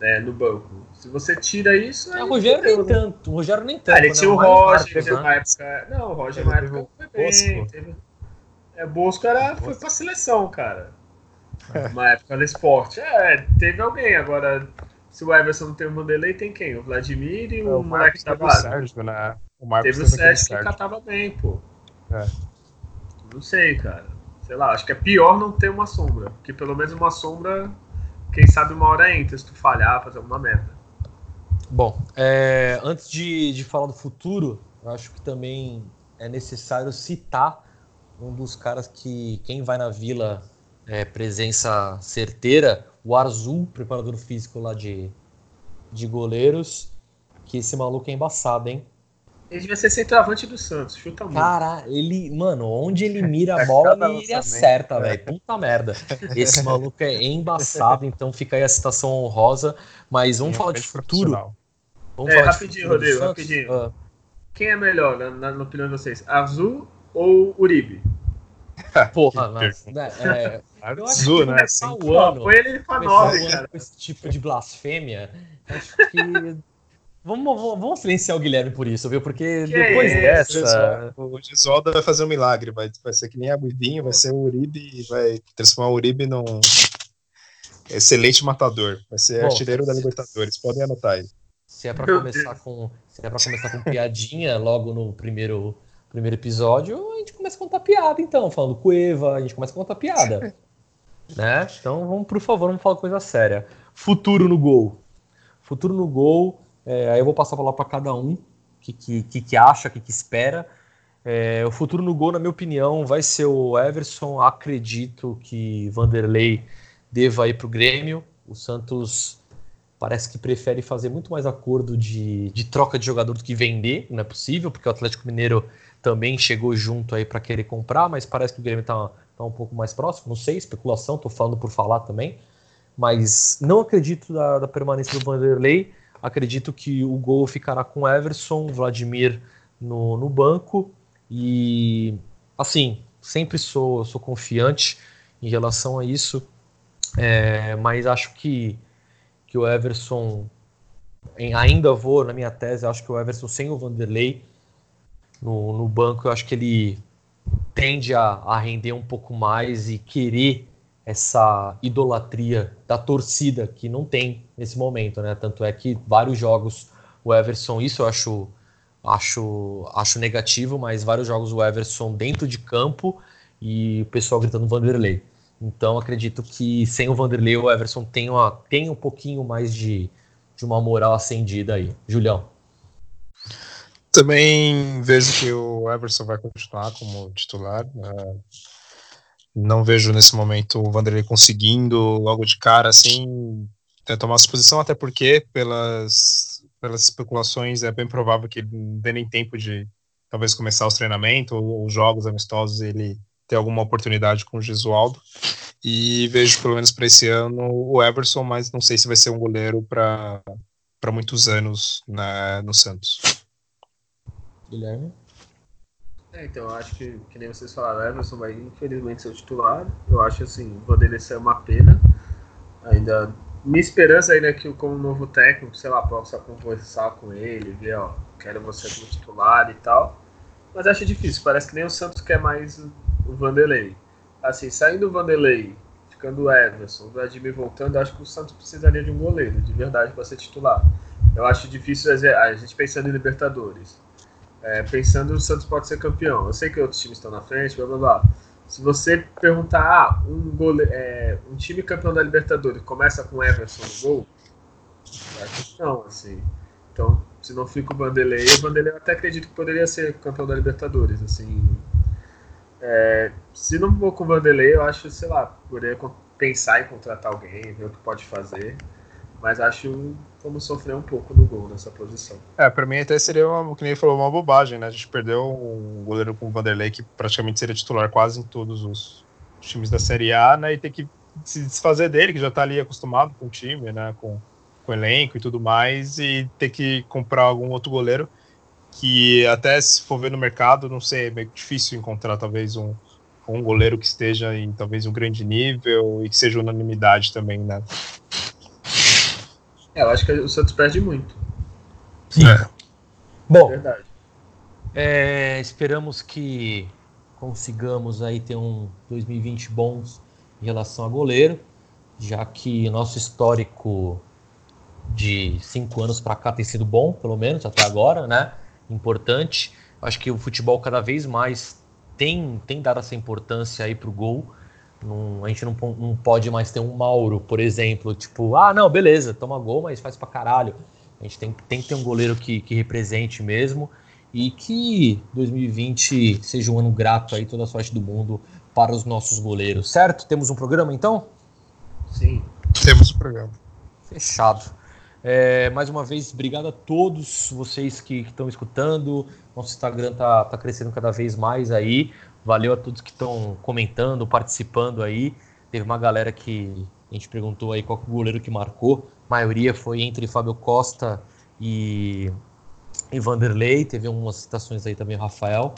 né, no banco. Se você tira isso. É, o Rogério nem tanto. O Rogério nem tanto. Ah, ele né? tinha o Roger, teve uma época. Não, o Roger na época foi bem. Teve... É, Bosco era, foi pra seleção, cara. É. Uma época no esporte. É, teve alguém. Agora, se o Everson não tem o Vanderlei, tem quem? O Vladimir e o, é, o moleque da base. Sérgio, né? O Marcos teve o Sérgio que catava bem, pô. É. Não sei, cara. Sei lá, acho que é pior não ter uma sombra. Porque pelo menos uma sombra quem sabe uma hora entra, se tu falhar, fazer alguma merda. Bom, é, antes de, de falar do futuro, eu acho que também é necessário citar um dos caras que quem vai na vila é presença certeira, o Arzul, preparador físico lá de, de goleiros, que esse maluco é embaçado, hein? Ele devia ser centroavante do Santos, chuta muito. Cara, ele, mano, onde ele mira a bola, ele, ele acerta, velho. Puta merda. Esse maluco é embaçado, então fica aí a citação honrosa. Mas vamos falar de futuro. Vamos é, rapidinho, Rodrigo, rapidinho. Ah. Quem é melhor, na, na, na, opinião de vocês? Azul ou Uribe? Porra, mas, né, é, Azul, né? Assim, Foi ele pra nove, cara. Com esse tipo de blasfêmia, acho que Vamos, vamos, silenciar o Guilherme por isso, viu? Porque que depois é dessa. O Gesualdo vai fazer um milagre, vai, vai ser que nem a Guivinho, vai ser o Uribe e vai transformar o Uribe num excelente matador. Vai ser Bom, artilheiro da Libertadores. Podem anotar aí. Se é para começar com, se é para começar com piadinha logo no primeiro primeiro episódio, a gente começa a contar piada então, falando Cueva, a gente começa a contar piada. né? Então, vamos, por favor, vamos falar coisa séria. Futuro no gol. Futuro no gol é, aí eu vou passar a palavra para cada um, o que, que, que, acha, o que, que espera. É, o futuro no gol, na minha opinião, vai ser o Everson. Acredito que Vanderlei deva ir para o Grêmio. O Santos parece que prefere fazer muito mais acordo de, de troca de jogador do que vender. Não é possível, porque o Atlético Mineiro também chegou junto aí para querer comprar, mas parece que o Grêmio está tá um pouco mais próximo. Não sei, especulação, estou falando por falar também. Mas não acredito da, da permanência do Vanderlei. Acredito que o gol ficará com Everson, Vladimir no, no banco. E assim sempre sou, sou confiante em relação a isso, é, mas acho que, que o Everson em, ainda vou na minha tese, acho que o Everson sem o Vanderlei no, no banco, eu acho que ele tende a, a render um pouco mais e querer essa idolatria da torcida que não tem nesse momento, né? Tanto é que vários jogos o Everson, isso eu acho acho acho negativo, mas vários jogos o Everson dentro de campo e o pessoal gritando Vanderlei. Então acredito que sem o Vanderlei o Everson tem, uma, tem um pouquinho mais de, de uma moral acendida aí. Julião. Também vejo que o Everson vai continuar como titular. Né? Não vejo nesse momento o Vanderlei conseguindo logo de cara assim tomar sua posição, até porque pelas, pelas especulações é bem provável que ele não dê nem tempo de talvez começar os treinamentos ou os jogos amistosos ele ter alguma oportunidade com o Gesualdo. E vejo pelo menos para esse ano o Everson, mas não sei se vai ser um goleiro para muitos anos na, no Santos. Guilherme? É, então, eu acho que, que nem vocês falaram, o Everson vai infelizmente ser o titular. Eu acho assim, poderia ser uma pena. Ainda. Minha esperança ainda é que, como novo técnico, sei lá, possa conversar com ele, ver, ó, quero você como titular e tal. Mas acho difícil, parece que nem o Santos quer mais o Vanderlei. Assim, saindo o Vanderlei, ficando o Everson, o Vladimir voltando, acho que o Santos precisaria de um goleiro, de verdade, para ser titular. Eu acho difícil a gente pensando em Libertadores é, pensando o Santos pode ser campeão. Eu sei que outros times estão na frente, blá blá blá. Se você perguntar, ah, um, gole, é, um time campeão da Libertadores começa com Everson no gol, não, assim. Então, se não fica o Vanderlei, o Vanderlei eu até acredito que poderia ser campeão da Libertadores, assim. É, se não for com o Vanderlei, eu acho, sei lá, poderia pensar em contratar alguém, ver o que pode fazer. Mas acho como sofrer um pouco no gol nessa posição. É, pra mim até seria, uma, que nem falou, uma bobagem, né? A gente perdeu um goleiro com o Vanderlei que praticamente seria titular quase em todos os times da Série A, né? E ter que se desfazer dele, que já tá ali acostumado com o time, né? Com, com o elenco e tudo mais, e ter que comprar algum outro goleiro que até se for ver no mercado, não sei, é meio difícil encontrar talvez um, um goleiro que esteja em talvez um grande nível e que seja unanimidade também, né? É, eu acho que o Santos perde muito. Sim. É. Bom, Verdade. É, esperamos que consigamos aí ter um 2020 bons em relação a goleiro, já que nosso histórico de cinco anos para cá tem sido bom, pelo menos até agora, né? Importante. Acho que o futebol cada vez mais tem, tem dado essa importância aí para o gol. Não, a gente não, não pode mais ter um Mauro, por exemplo, tipo, ah, não, beleza, toma gol, mas faz pra caralho. A gente tem, tem que ter um goleiro que, que represente mesmo e que 2020 seja um ano grato aí, toda a sorte do mundo para os nossos goleiros, certo? Temos um programa então? Sim. Temos um programa. Fechado. É, mais uma vez, obrigado a todos vocês que estão escutando. Nosso Instagram tá, tá crescendo cada vez mais aí. Valeu a todos que estão comentando, participando aí. Teve uma galera que a gente perguntou aí qual é o goleiro que marcou. A maioria foi entre Fábio Costa e, e Vanderlei. Teve umas citações aí também, Rafael.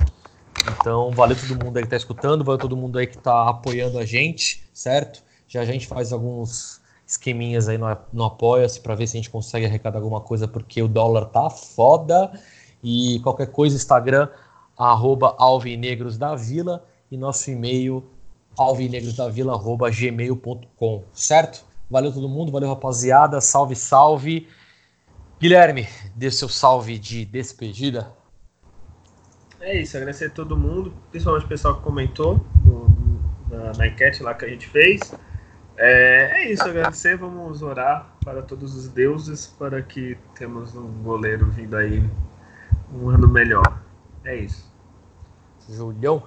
Então, valeu todo mundo aí que está escutando, valeu todo mundo aí que está apoiando a gente, certo? Já a gente faz alguns esqueminhas aí no, no Apoia-se para ver se a gente consegue arrecadar alguma coisa, porque o dólar tá foda. E qualquer coisa, Instagram, arroba Alvinegros da Vila e nosso e-mail alvinegrosdavila.gmail.com, certo? Valeu todo mundo, valeu rapaziada, salve, salve. Guilherme, dê seu salve de despedida. É isso, agradecer a todo mundo, principalmente o pessoal que comentou no, na, na, enquete lá que a gente fez. É, é, isso, agradecer, vamos orar para todos os deuses para que temos um goleiro vindo aí um ano melhor. É isso. Julião.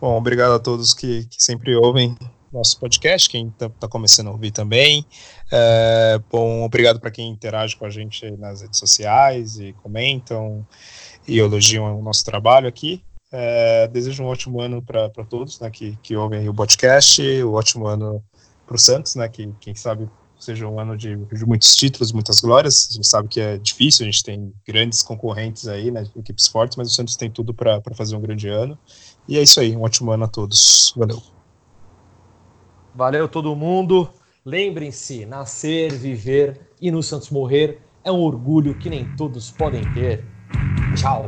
Bom, obrigado a todos que, que sempre ouvem nosso podcast, quem está tá começando a ouvir também. É, bom, obrigado para quem interage com a gente nas redes sociais e comentam e elogiam o nosso trabalho aqui. É, desejo um ótimo ano para todos né, que, que ouvem o podcast, um ótimo ano para o Santos, né, que quem sabe seja um ano de, de, muitos títulos, muitas glórias. A gente sabe que é difícil, a gente tem grandes concorrentes aí, né, equipes fortes, mas o Santos tem tudo para fazer um grande ano. E é isso aí, um ótimo ano a todos. Valeu. Valeu todo mundo. Lembrem-se, nascer, viver e no Santos morrer é um orgulho que nem todos podem ter. Tchau.